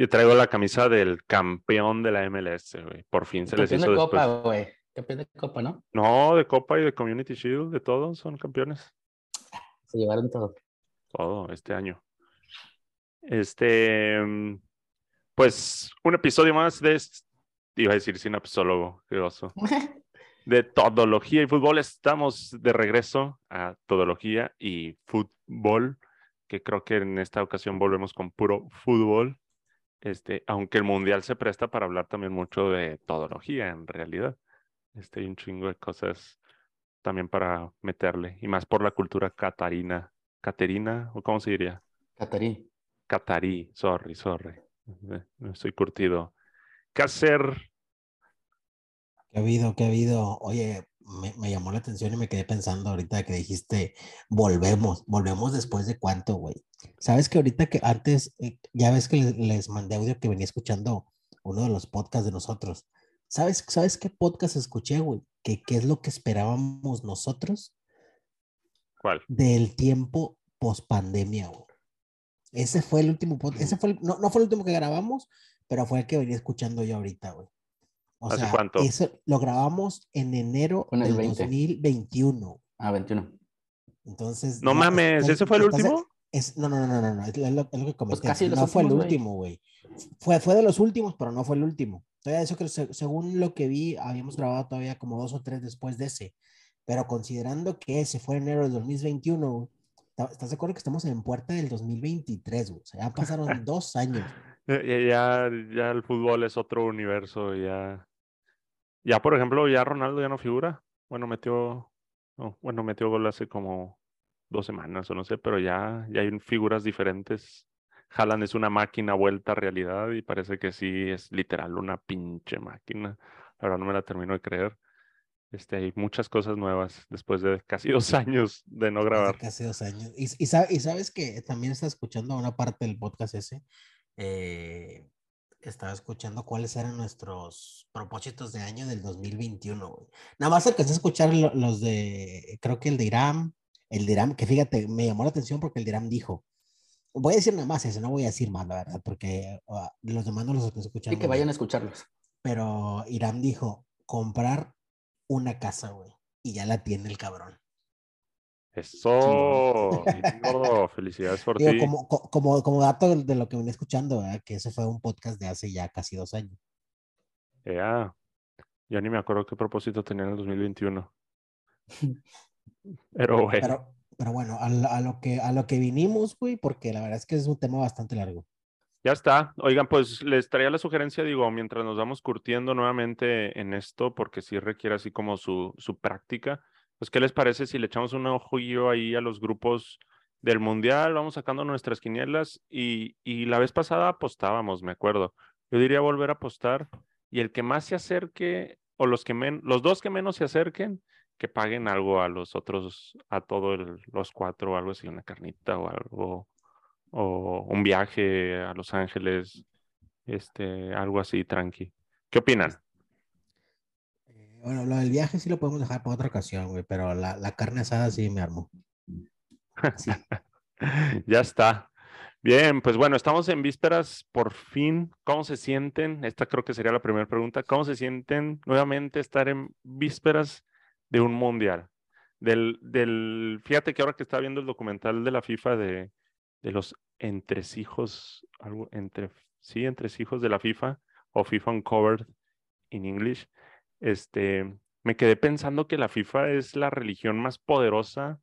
Yo traigo la camisa del campeón de la MLS, güey. Por fin se les hizo de después. Copa, güey. Campeón de Copa, ¿no? No, de Copa y de Community Shield, de todos son campeones. Se llevaron todo. Todo este año. Este, pues un episodio más de, iba a decir sinapsólogo, qué oso. De todología y fútbol. Estamos de regreso a todología y fútbol, que creo que en esta ocasión volvemos con puro fútbol. Este, aunque el mundial se presta para hablar también mucho de todología en realidad. Este, hay un chingo de cosas también para meterle, y más por la cultura catarina. ¿Caterina? ¿O cómo se diría? Catarí. Catarí, sorry, sorry. Eh, No estoy curtido. ¿Qué hacer? ¿Qué ha habido? ¿Qué ha habido? Oye, me, me llamó la atención y me quedé pensando ahorita que dijiste, volvemos, volvemos después de cuánto, güey. Sabes que ahorita que antes, eh, ya ves que les, les mandé audio que venía escuchando uno de los podcasts de nosotros. ¿Sabes, ¿sabes qué podcast escuché, güey? Que qué es lo que esperábamos nosotros ¿Cuál? del tiempo post pandemia, güey. Ese fue el último podcast, ese fue el- no, no fue el último que grabamos, pero fue el que venía escuchando yo ahorita, güey. O ¿Hace sea, cuánto? eso lo grabamos en enero el del 20. 2021. Ah, 21. Entonces. No mames, ¿ese fue el último? es- no, no, no, no, no, es lo, es lo que comenté. Pues casi los no fue el últimos, último, güey. Fue, fue de los últimos, pero no fue el último. Todavía eso que se- según lo que vi, habíamos grabado todavía como dos o tres después de ese. Pero considerando que ese fue enero del 2021, güey, ¿está- ¿estás de acuerdo que estamos en puerta del 2023, güey? O sea, ya pasaron dos años. Ya- ya el fútbol es otro universo. Ya, ya, por ejemplo, ya Ronaldo ya no figura. Bueno, metió, no, bueno, metió gol hace como dos semanas o no sé, pero ya, ya hay figuras diferentes. Haaland es una máquina vuelta a realidad y parece que sí es literal una pinche máquina. La verdad no me la termino de creer. Este, hay muchas cosas nuevas después de casi dos años de no grabar. casi dos años. Y, y, sa- y sabes que también está escuchando una parte del podcast ese. eh, estaba escuchando cuáles eran nuestros propósitos de año del 2021. güey. Nada más alcancé a escuchar lo- los de, creo que el de Irán, el de Irán, que fíjate, me llamó la atención porque el de Irán dijo, voy a decir nada más ese, no voy a decir más, la verdad, porque ah, los demás no los estoy escuchando. Y que vayan a escucharlos. Pero Irán dijo, comprar una casa, güey. Y ya la tiene el cabrón. Eso, gordo, felicidades por Digo, ti. como, co- como, como dato de, lo que venía escuchando, ¿verdad? que ese fue un podcast de hace ya casi dos años. Ya, ya ni me acuerdo qué propósito tenía en el 2021. Pero bueno, Pero, pero bueno, a, lo- a lo que, a lo que vinimos, güey, porque la verdad es que es un tema bastante largo. ya está. Oigan, pues les traía la sugerencia, digo, mientras nos vamos curtiendo nuevamente en esto, porque sí requiere así como su, su práctica, pues ¿qué les parece si le echamos un ojillo ahí a los grupos del Mundial? Vamos sacando nuestras quinielas y, y la vez pasada apostábamos, me acuerdo. Yo diría volver a apostar y el que más se acerque, o los que men- los dos que menos se acerquen, que paguen algo a los otros, a todos los cuatro, algo así, una carnita o algo, o un viaje a Los Ángeles, este, algo así, tranqui. ¿Qué opinan? Bueno, lo del viaje sí lo podemos dejar para otra ocasión, güey, pero la, la carne asada sí me armó. Ya está. Bien, pues bueno, estamos en vísperas, por fin. ¿Cómo se sienten? Esta creo que sería la primera pregunta. ¿Cómo se sienten nuevamente estar en vísperas de un mundial? Del, del, fíjate que ahora que estaba viendo el documental de la FIFA de, de los entresijos, algo entre, sí, entresijos de la FIFA, o FIFA Uncovered in English, este, me quedé pensando que la FIFA es la religión más poderosa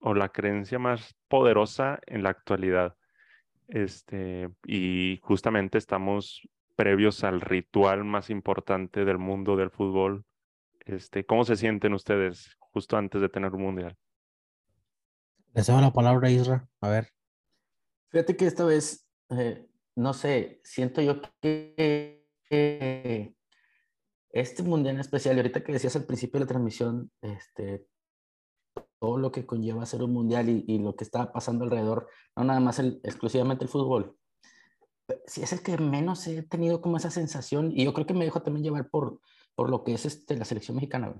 o la creencia más poderosa en la actualidad. Este, y justamente estamos previos al ritual más importante del mundo del fútbol. Este, ¿cómo se sienten ustedes justo antes de tener un mundial? Le cedo la palabra a Isra. A ver. Fíjate que esta vez, eh, no sé, siento yo que, que este mundial en especial, y ahorita que decías al principio de la transmisión, este, todo lo que conlleva ser un mundial y, lo que está pasando alrededor, no nada más exclusivamente el fútbol. Sí, es el que menos he tenido como esa sensación, y yo creo que me dejo también llevar por, por lo que es este, la selección mexicana,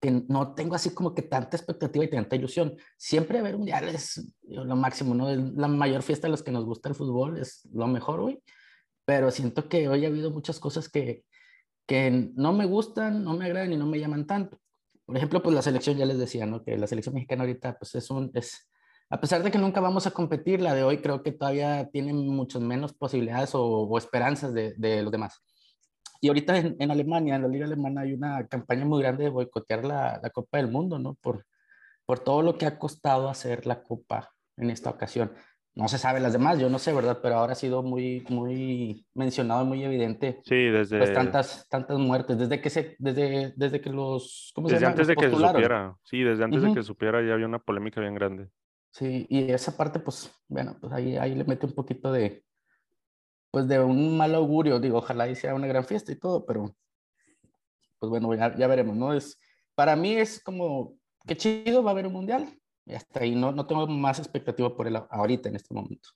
que no tengo así como que tanta expectativa y tanta ilusión. Siempre ver mundial es lo máximo, ¿no? Es la mayor fiesta de los que nos gusta el fútbol, es lo mejor, güey. pero siento que hoy ha habido muchas cosas que, que no me gustan, no me agradan y no me llaman tanto. Por ejemplo, pues la selección, ya les decía, ¿no? Que la selección mexicana ahorita, pues es un, es, a pesar de que nunca vamos a competir, la de hoy creo que todavía tiene muchas menos posibilidades o, o esperanzas de, de, los demás. Y ahorita en, en, Alemania, en la liga alemana, hay una campaña muy grande de boicotear la, la Copa del Mundo, ¿no? Por, por todo lo que ha costado hacer la Copa en esta ocasión. No se sabe las demás, yo no sé, ¿verdad? Pero ahora ha sido muy, muy mencionado, muy evidente. Sí, desde... Pues tantas, tantas muertes, desde que, se, desde, desde que los... ¿cómo se desde llama? antes de que se supiera, sí, desde antes uh -huh. de que supiera ya había una polémica bien grande. Sí, y esa parte, pues, bueno, pues ahí, ahí le mete un poquito de, pues de un mal augurio, digo, ojalá y sea una gran fiesta y todo, pero, pues bueno, ya, ya veremos, ¿no? Es, para mí es como, qué chido, va a haber un mundial, y hasta ahí no, no tengo más expectativa por él ahorita, en este momento.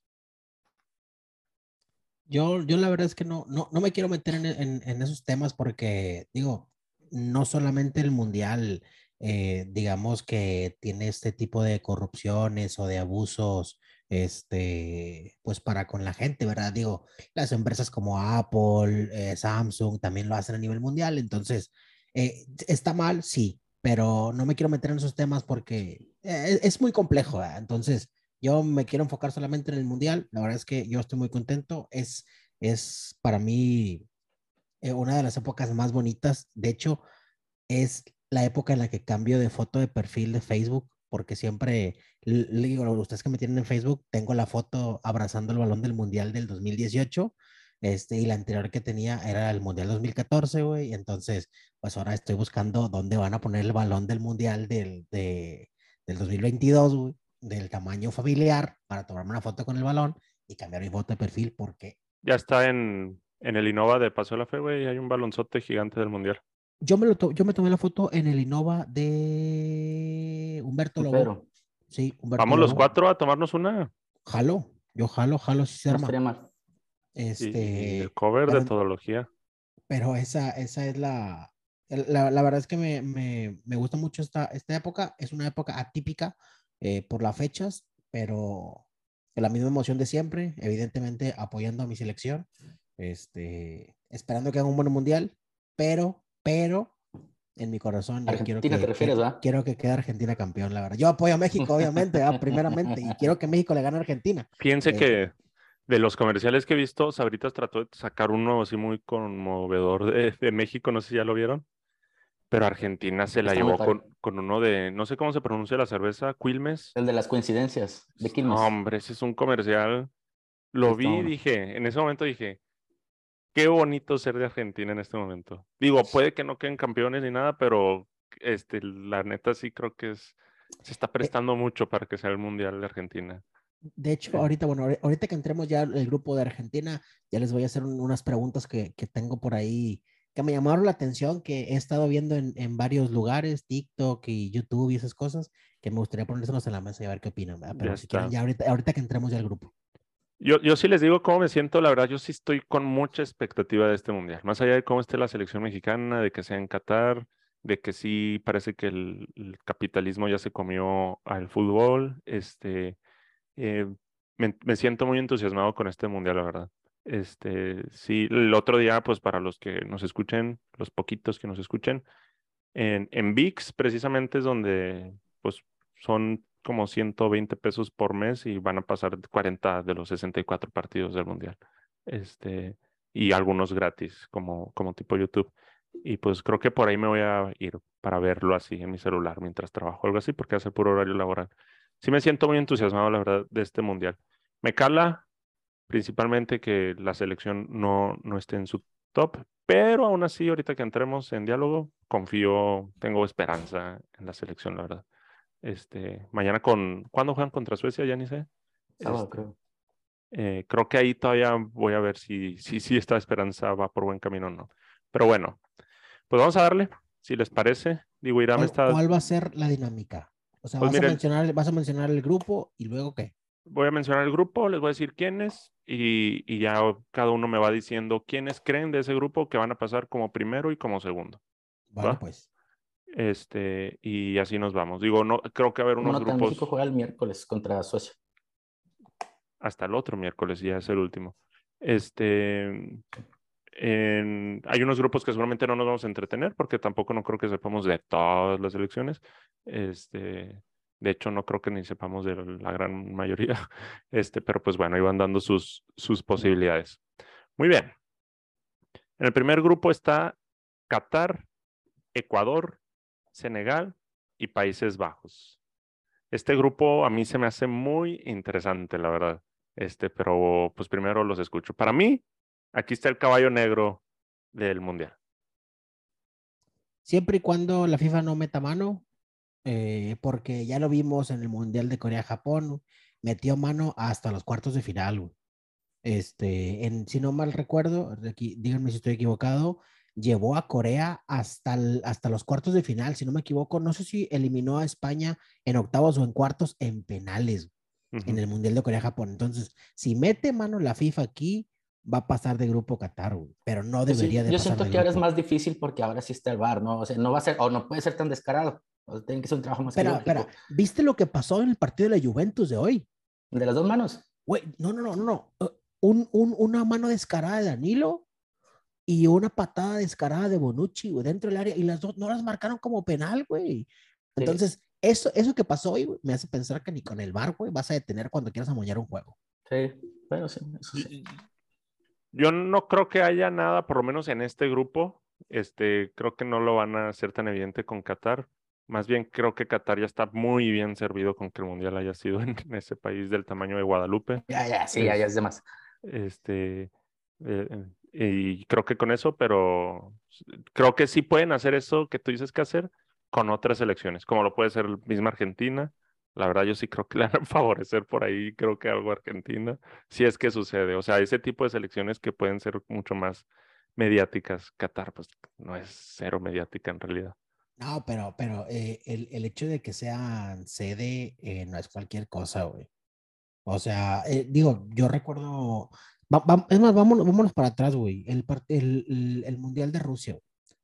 Yo, yo la verdad es que no, no, no me quiero meter en, en, en, esos temas porque, digo, no solamente el mundial, eh, digamos que tiene este tipo de corrupciones o de abusos, este, pues para con la gente, ¿verdad? Digo, las empresas como Apple, eh, Samsung también lo hacen a nivel mundial, entonces, eh, ¿está mal? Sí, pero no me quiero meter en esos temas porque es, es muy complejo, entonces yo me quiero enfocar solamente en el mundial, la verdad es que yo estoy muy contento, es, es para mí eh, una de las épocas más bonitas, de hecho es la época en la que cambio de foto de perfil de Facebook, porque siempre, le digo, ustedes que me tienen en Facebook, tengo la foto abrazando el balón del mundial del 2018 este, y la anterior que tenía era el Mundial 2014, güey. Entonces, pues ahora estoy buscando dónde van a poner el balón del Mundial del, de, del 2022, güey, del tamaño familiar, para tomarme una foto con el balón y cambiar mi foto de perfil, porque... Ya está en, en el Innova de Paso de la Fe, güey, hay un balonzote gigante del Mundial. Yo me, lo to yo me tomé la foto en el Innova de Humberto Lobo. Pero, sí, Humberto Vamos Lobo. los cuatro a tomarnos una. Jalo, yo jalo, jalo, si se arma. Este, el cover pero, de todología. Pero esa, esa es la, la, la verdad es que me, me, me, gusta mucho esta, esta época. Es una época atípica eh, por las fechas, pero la misma emoción de siempre, evidentemente apoyando a mi selección, este, esperando que haga un buen mundial, pero, pero en mi corazón yo quiero que, te refieres, que, quiero que quede Argentina campeón, la verdad. Yo apoyo a México, obviamente, primeramente, y quiero que México le gane a Argentina. Piense eh, que de los comerciales que he visto, Sabritas trató de sacar uno así muy conmovedor de, de México, no sé si ya lo vieron, pero Argentina se la Está llevó con, con, uno de, no sé cómo se pronuncia la cerveza, Quilmes. El de las coincidencias, de Quilmes. No, hombre, ese es un comercial. Lo Está vi y dije, en ese momento dije, qué bonito ser de Argentina en este momento. Digo, puede que no queden campeones ni nada, pero este, la neta sí creo que es, se está prestando mucho para que sea el Mundial de Argentina. De hecho, ahorita, bueno, ahorita que entremos ya el grupo de Argentina, ya les voy a hacer un, unas preguntas que, que, tengo por ahí que me llamaron la atención, que he estado viendo en, en, varios lugares, TikTok y YouTube y esas cosas, que me gustaría ponérselos en la mesa y a ver qué opinan. ¿verdad? Pero ya si quieren, ya ahorita, ahorita que entremos ya al grupo. Yo, yo sí les digo cómo me siento, la verdad, yo sí estoy con mucha expectativa de este mundial. Más allá de cómo esté la selección mexicana, de que sea en Qatar, de que sí parece que el, el capitalismo ya se comió al fútbol, este, eh, me, me, siento muy entusiasmado con este mundial, la verdad. Este, sí, el otro día, pues para los que nos escuchen, los poquitos que nos escuchen, en, en VIX precisamente es donde, pues, son como 120 pesos por mes y van a pasar 40 de los 64 partidos del mundial. Este, y algunos gratis, como, como tipo YouTube. Y pues creo que por ahí me voy a ir para verlo así en mi celular mientras trabajo, algo así, porque hace puro horario laboral sí me siento muy entusiasmado, la verdad, de este mundial. Me cala principalmente que la selección no, no esté en su top, pero aún así, ahorita que entremos en diálogo, confío, tengo esperanza en la selección, la verdad. Este, mañana con, ¿cuándo juegan contra Suecia? Ya ni sé. Sábado, este, creo. Eh, creo que ahí todavía voy a ver si, si, si esta esperanza va por buen camino o no. Pero bueno, pues vamos a darle, si les parece. Digo, Irán ¿Cuál, está... ¿Cuál va a ser la dinámica? O sea, pues vas, miren, a mencionar, vas a mencionar el grupo y luego qué? Voy a mencionar el grupo, les voy a decir quiénes y, y, ya cada uno me va diciendo quiénes creen de ese grupo que van a pasar como primero y como segundo. Vale, ¿va? pues. Este, y así nos vamos. Digo, no, creo que va a haber unos bueno, grupos. México juega el miércoles contra Suecia. Hasta el otro miércoles, ya es el último. Este, hay unos grupos que seguramente no nos vamos a entretener porque tampoco no creo que sepamos de todas las elecciones. Este, de hecho, no creo que ni sepamos de la gran mayoría. Este, pero pues bueno, iban dando sus, sus posibilidades. Muy bien. En el primer grupo está Qatar, Ecuador, Senegal y Países Bajos. Este grupo a mí se me hace muy interesante, la verdad. Este, pero pues primero los escucho. Para mí, aquí está el caballo negro del mundial. Siempre y cuando la FIFA no meta mano, eh, porque ya lo vimos en el mundial de Corea-Japón, metió mano hasta los cuartos de final. Este, en, si no mal recuerdo, aquí, díganme si estoy equivocado, llevó a Corea hasta, hasta los cuartos de final, si no me equivoco, no sé si eliminó a España en octavos o en cuartos en penales en el Mundial de Corea-Japón. Entonces, si mete mano la FIFA aquí, va a pasar de grupo Qatar, pero no pues debería de Yo siento que ahora es más difícil porque ahora sí está el VAR, ¿no? O sea, no va a ser, o no puede ser tan descarado. O tiene que ser un trabajo más Pero, pero, ¿viste lo que pasó en el partido de la Juventus de hoy? ¿De las dos manos? Güey, no, no, no, no. Uh, un, un, una mano descarada de Danilo y una patada descarada de Bonucci, güey, dentro del área, y las dos no las marcaron como penal, güey. Entonces, eso, eso que pasó hoy, me hace pensar que ni con el bar, güey, vas a detener cuando quieras amoñar un juego. Sí, bueno, sí, eso sí. Yo no creo que haya nada, por lo menos en este grupo, este, creo que no lo van a hacer tan evidente con Qatar. Más bien creo que Qatar ya está muy bien servido con que el mundial haya sido en, ese país del tamaño de Guadalupe. Ya, ya, sí, ya, ya es de más. Este, eh, y creo que con eso, pero creo que sí pueden hacer eso que tú dices que hacer con otras elecciones, como lo puede ser misma Argentina. La verdad, yo sí creo que le van a favorecer por ahí, creo que algo Argentina, si es que sucede. O sea, ese tipo de selecciones que pueden ser mucho más mediáticas. Qatar, pues no es cero mediática en realidad. No, pero, pero eh, el, el, hecho de que sean sede eh, no es cualquier cosa, güey. O sea, eh, digo, yo recuerdo es más, vámonos, vámonos para atrás, güey. El, el, el, Mundial de Rusia.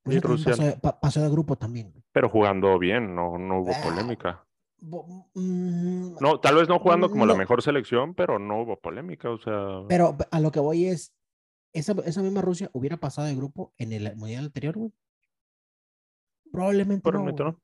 Rusia, pasó, de grupo también. Pero jugando bien, no, no hubo ah, polémica. Mm, no, tal vez no jugando como la mejor selección, pero no hubo polémica, o sea. Pero a lo que voy es, esa, esa misma Rusia hubiera pasado de grupo en el Mundial anterior, güey. Probablemente, no,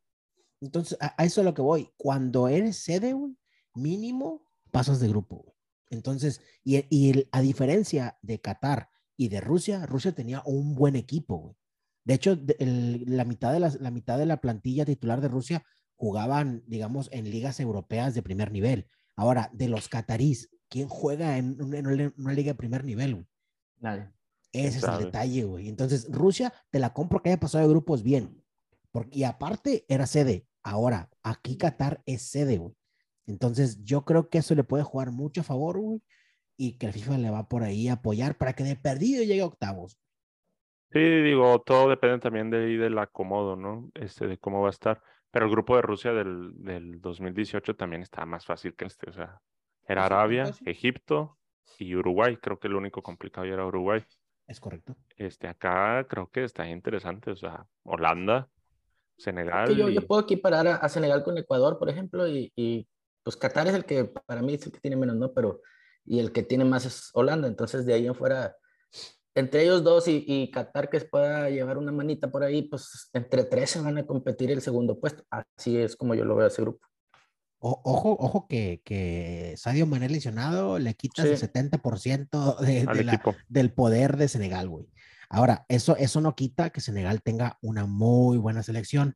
Entonces, a, eso es a lo que voy. Cuando eres sede, güey, mínimo pasas de grupo, güey. Entonces, y, y, a diferencia de Qatar y de Rusia, Rusia tenía un buen equipo. De hecho, la, mitad de la, mitad de la plantilla titular de Rusia jugaban, digamos, en ligas europeas de primer nivel. Ahora, de los catarís, ¿quién juega en, una, liga de primer nivel? Nadie. Ese es el detalle, güey. Entonces, Rusia te la compro que haya pasado de grupos bien. Porque, y aparte, era sede. Ahora, aquí Qatar es sede, güey. Entonces, yo creo que eso le puede jugar mucho a favor, güey, y que el FIFA le va por ahí a apoyar para que de perdido llegue a octavos. Sí, digo, todo depende también de ahí del acomodo, ¿no? Este, de cómo va a estar. Pero el grupo de Rusia del, del 2018 también está más fácil que este, o sea, era Arabia, Egipto y Uruguay. Creo que el único complicado ya era Uruguay. Es correcto. Este, acá creo que está interesante, o sea, Holanda, Senegal. yo, yo, puedo equiparar a, a, Senegal con Ecuador, por ejemplo, y, y pues Qatar es el que para mí es el que tiene menos, ¿no? Pero, y el que tiene más es Holanda, entonces de ahí en fuera, entre ellos dos y, y Qatar que pueda llevar una manita por ahí, pues entre tres se van a competir el segundo puesto, así es como yo lo veo a ese grupo. ojo, ojo que, que Sadio Mané lesionado le quita el 70% de, del poder de Senegal, güey. Ahora, eso, eso no quita que Senegal tenga una muy buena selección.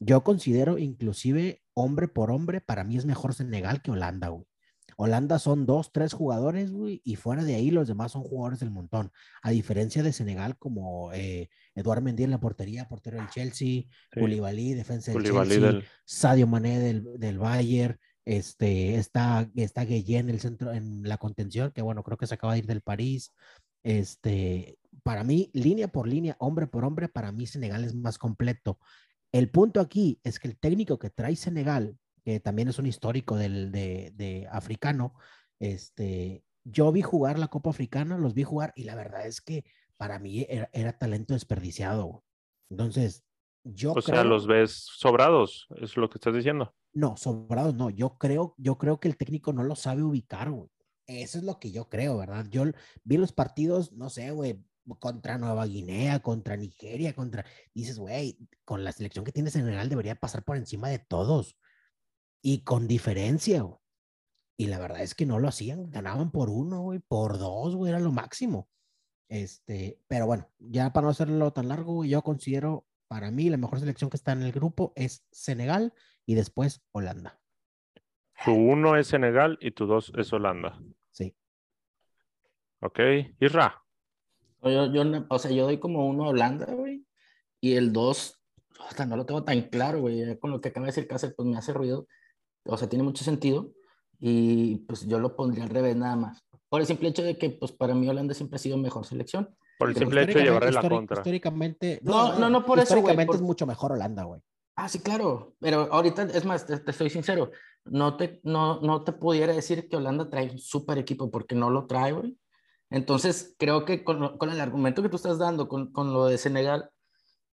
Yo considero inclusive hombre por hombre, para mí es mejor Senegal que Holanda, güey. Holanda son dos, tres jugadores, güey, y fuera de ahí los demás son jugadores del montón. A diferencia de Senegal, como eh, Eduard Mendy en la portería, portero del Chelsea, Koulibaly, defensa del Chelsea, Sadio Mané del, del Bayern, este, está, está Guillén en el centro, en la contención, que bueno, creo que se acaba de ir del París. Este, para mí, línea por línea, hombre por hombre, para mí Senegal es más completo. El punto aquí es que el técnico que trae Senegal, que también es un histórico del, de, africano, este, yo vi jugar la Copa Africana, los vi jugar y la verdad es que para mí era, talento desperdiciado. Entonces, yo o sea, los ves sobrados, es lo que estás diciendo. No, sobrados no. Yo creo, yo creo que el técnico no lo sabe ubicar, güey. Eso es lo que yo creo, ¿verdad? Yo vi los partidos, no sé, güey, contra Nueva Guinea, contra Nigeria, contra... Dices, güey, con la selección que tiene Senegal debería pasar por encima de todos. Y con diferencia, güey. Y la verdad es que no lo hacían, ganaban por uno, güey, por dos, güey, era lo máximo. Este, pero bueno, ya para no hacerlo tan largo, yo considero para mí la mejor selección que está en el grupo es Senegal y después Holanda. Tu uno es Senegal y tu dos es Holanda. Sí. Ok, Isra. Yo, yo, o sea, yo doy como uno a Holanda, güey, y el dos, o sea, no lo tengo tan claro, güey, con lo que acaba de decir Cáceres, pues me hace ruido, o sea, tiene mucho sentido, y pues yo lo pondría al revés nada más. Por el simple hecho de que, pues para mí Holanda siempre ha sido mejor selección. Por el simple hecho de llevarle la contra. Históricamente, no, no, no, por eso. Históricamente es mucho mejor Holanda, güey. Ah, sí, claro. Pero ahorita, es más, te, soy sincero, no te, no, no te pudiera decir que Holanda trae un super equipo porque no lo trae, güey. Entonces, creo que con, con, el argumento que tú estás dando, con, con lo de Senegal,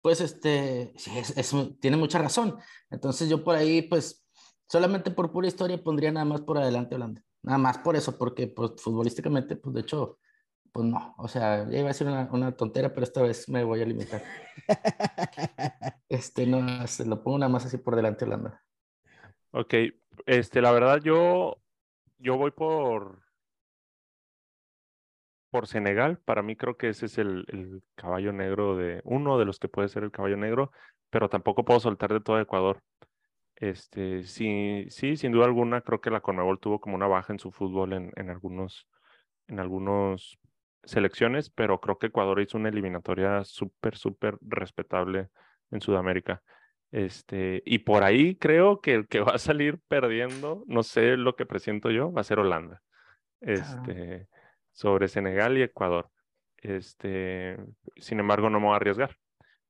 pues este, es, tiene mucha razón. Entonces, yo por ahí, pues, solamente por pura historia pondría nada más por adelante Holanda. Nada más por eso, porque pues, futbolísticamente, pues de hecho, pues no. O sea, ya iba a ser una, una tontera, pero esta vez me voy a limitar. este, no, se lo pongo nada más así por delante Holanda. Ok, este, la verdad yo, yo voy por, por Senegal. Para mí creo que ese es el, el, caballo negro de uno de los que puede ser el caballo negro, pero tampoco puedo soltar de todo Ecuador. Este, sí, sí, sin duda alguna, creo que la Conmebol tuvo como una baja en su fútbol en, en algunos, en algunos selecciones, pero creo que Ecuador hizo una eliminatoria súper, súper respetable en Sudamérica. Este, y por ahí creo que el que va a salir perdiendo, no sé lo que presiento yo, va a ser Holanda. Este, sobre Senegal y Ecuador. Este, sin embargo, no me voy a arriesgar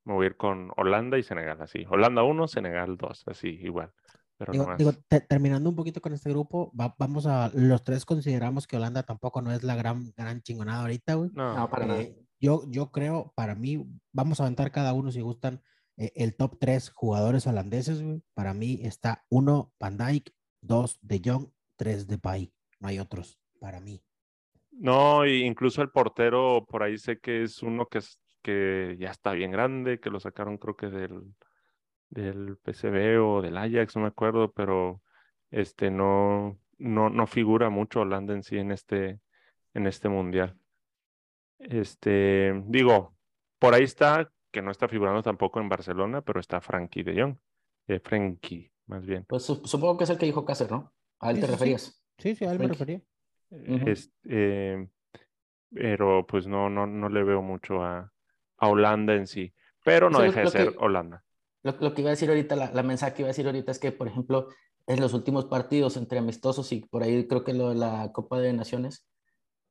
me voy a ir con Holanda y Senegal, así. Holanda 1, Senegal 2, así, igual. Pero digo, terminando un poquito con este grupo, vamos a, los tres consideramos que Holanda tampoco no es la gran, gran chingonada ahorita, güey. No, para nada. Eh, yo, yo creo, para mí, vamos a aventar cada uno si gustan eh, el top 3 jugadores holandeses, güey. Para mí está 1 Van Dijk, 2 De Jong, 3 Depay. No hay otros, para mí. No, incluso el portero, por ahí sé que es uno que es que ya está bien grande, que lo sacaron creo que del, del PCB o del Ajax, no me acuerdo, pero este no, no, no figura mucho Holanda en sí en este, en este mundial. Este, digo, por ahí está, que no está figurando tampoco en Barcelona, pero está Frankie de Jong, eh, Frankie, más bien. Pues supongo que es el que dijo Cáceres, ¿no? A él te referías. Sí, sí, a él me refería. este, pero pues no, no, no le veo mucho a, a Holanda en sí, pero no deja de ser Holanda. Lo, que iba a decir ahorita, la, la, mensaje que iba a decir ahorita es que, por ejemplo, en los últimos partidos entre amistosos y por ahí creo que lo de la Copa de Naciones,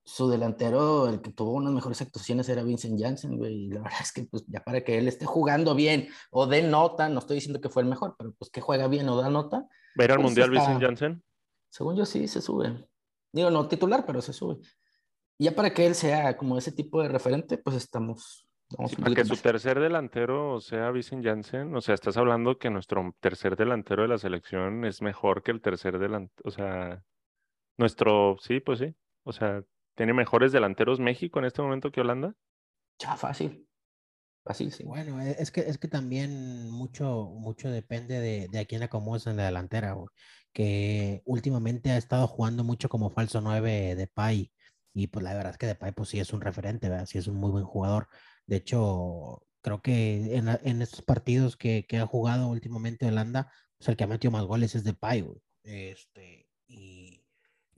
su delantero, el que tuvo unas mejores actuaciones era Vincent Janssen, güey, y la verdad es que pues ya para que él esté jugando bien o dé nota, no estoy diciendo que fue el mejor, pero pues que juega bien o da nota. ¿Ver al pues, Mundial Vincent Janssen? Según yo sí, se sube. Digo, no titular, pero se sube. Y ya para que él sea como ese tipo de referente, pues estamos para que su tercer delantero sea Vicen Janssen, o sea, estás hablando que nuestro tercer delantero de la selección es mejor que el tercer delantero, o sea, nuestro, sí, pues sí, o sea, tiene mejores delanteros México en este momento que Holanda. Ya, fácil. Fácil, sí. Bueno, e, es que, es que también mucho, mucho depende de, de a quién acomodas en la delantera, que últimamente ha estado jugando mucho como falso 9 de Pai. Y pues la verdad es que Depay pues sí es un referente, ¿verdad? Sí es un muy buen jugador. De hecho, creo que en, en estos partidos que, que, ha jugado últimamente Holanda, pues el que ha metido más goles es de Pay, Este, y,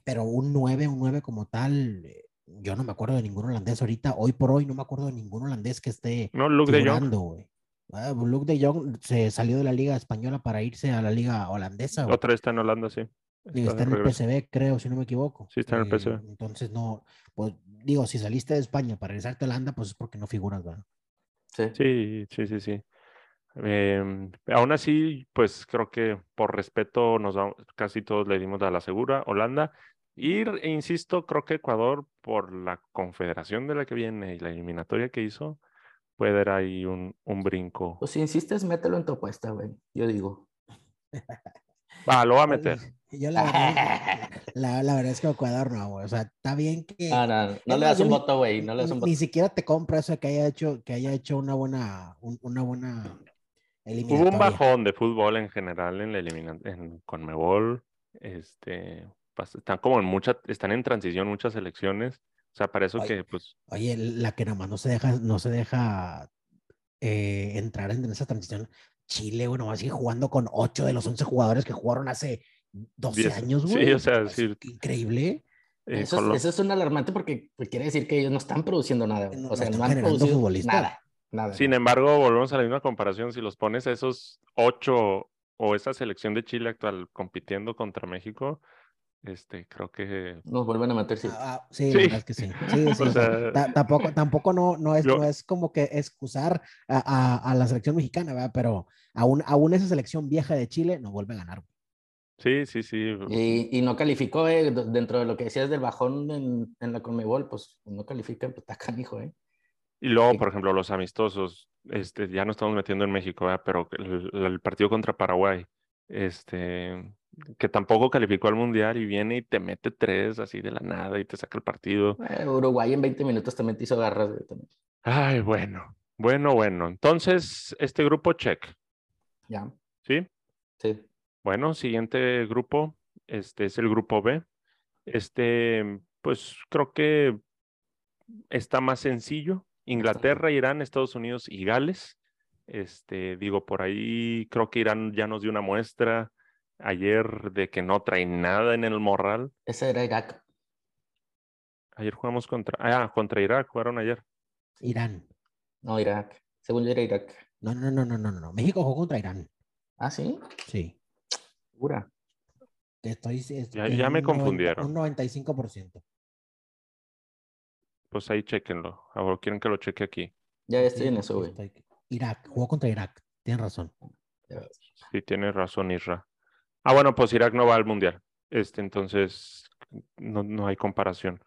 pero un 9, un 9 como tal, eh, yo no me acuerdo de ningún holandés ahorita. Hoy por hoy no me acuerdo de ningún holandés que esté no, Luke de Jong. Ah, pues, Luke de Jong se salió de la liga española para irse a la liga holandesa. Otra está en Holanda, sí. Está, en el PSV, creo, si no me equivoco. Sí, está en el PSV. entonces, no, pues digo, si saliste de España para regresarte a Holanda, pues es porque no figuras, ¿verdad? Sí, sí, sí, sí. sí. Em, aún así, pues creo que por respeto nos casi todos le dimos a la segura, Holanda. Y e insisto, creo que Ecuador, por la confederación de la que viene y la eliminatoria que hizo, puede dar ahí un, un brinco. Pues si insistes, mételo en tu apuesta, güey. Yo digo. Va, lo va a meter. Yo la verdad, la, la verdad es que Ecuador no, güey. O sea, está bien que. No, no, no Es le das un voto, güey. No le das un ni, voto. ni siquiera te compro eso que haya hecho, que haya hecho una buena, un- una buena Hubo eliminatoria. un bajón de fútbol en general en la elimina- en Conmebol. Este, están como en mucha, están en transición muchas elecciones. O sea, para eso Oye. que, pues, Oye, la que nomás no se deja, no se deja eh, entrar en esa transición. Chile, bueno, va a seguir jugando con 8 de los 11 jugadores que jugaron hace 12 Diez- años, sí, güey. o sea, Es sí. Increíble. eh, Eso es, Colo- eso es un alarmante porque pues, quiere decir que ellos no están produciendo nada. No- o sea, no no, han producido futbolistas. nada. Nada. Sin embargo, volvemos a la misma comparación. Si los pones a esos ocho o esa selección de Chile actual compitiendo contra México, este, creo que Nos vuelven a meter sí. Ah, ah, sí, Sí. la verdad es que sí. Sí, sí, O sea, sea, ta- tampoco, tampoco no, no, es, yo- no es como que excusar a, a- a la selección mexicana, ¿verdad? Pero aún, aún esa selección vieja de Chile no vuelve a ganar. Sí, sí, sí. Y, y no calificó, eh, dentro de lo que decías del bajón en, en la Conmebol, pues no califican, pues está canijo, ¿eh? Y luego, por ejemplo, los amistosos, este, ya no estamos metiendo en México. Pero el, el partido contra Paraguay, este, que tampoco calificó al Mundial y viene y te mete tres así de la nada y te saca el partido. Eh, Uruguay en 20 minutos también te hizo garras, también. Ay, bueno, bueno, bueno. Entonces, este grupo check, Ya, ¿sí? sí. Bueno, siguiente grupo, este es el grupo B. Este, pues creo que está más sencillo. Inglaterra, Irán, Estados Unidos y Gales. Este, digo, por ahí creo que Irán ya nos dio una muestra ayer de que no trae nada en el morral. Ese era Irak. Ayer jugamos contra, ah, contra Irak, jugaron ayer. Irán. No, Irak. Según yo era Irak. No, no, no, no, no, no, no. México jugó contra Irán. Ah, sí, Sí. Segura. Estoy, Ya- me un 90 confundieron. Un 95%. Pues ahí chequenlo. Ahora quieren que lo cheque aquí. Ya estoy en eso, güey. Irak, jugó contra Irak. Tienes razón. Sí, tienes razón, Isra. Ah, bueno, pues Irak no va al mundial. Este, entonces no, no hay comparación.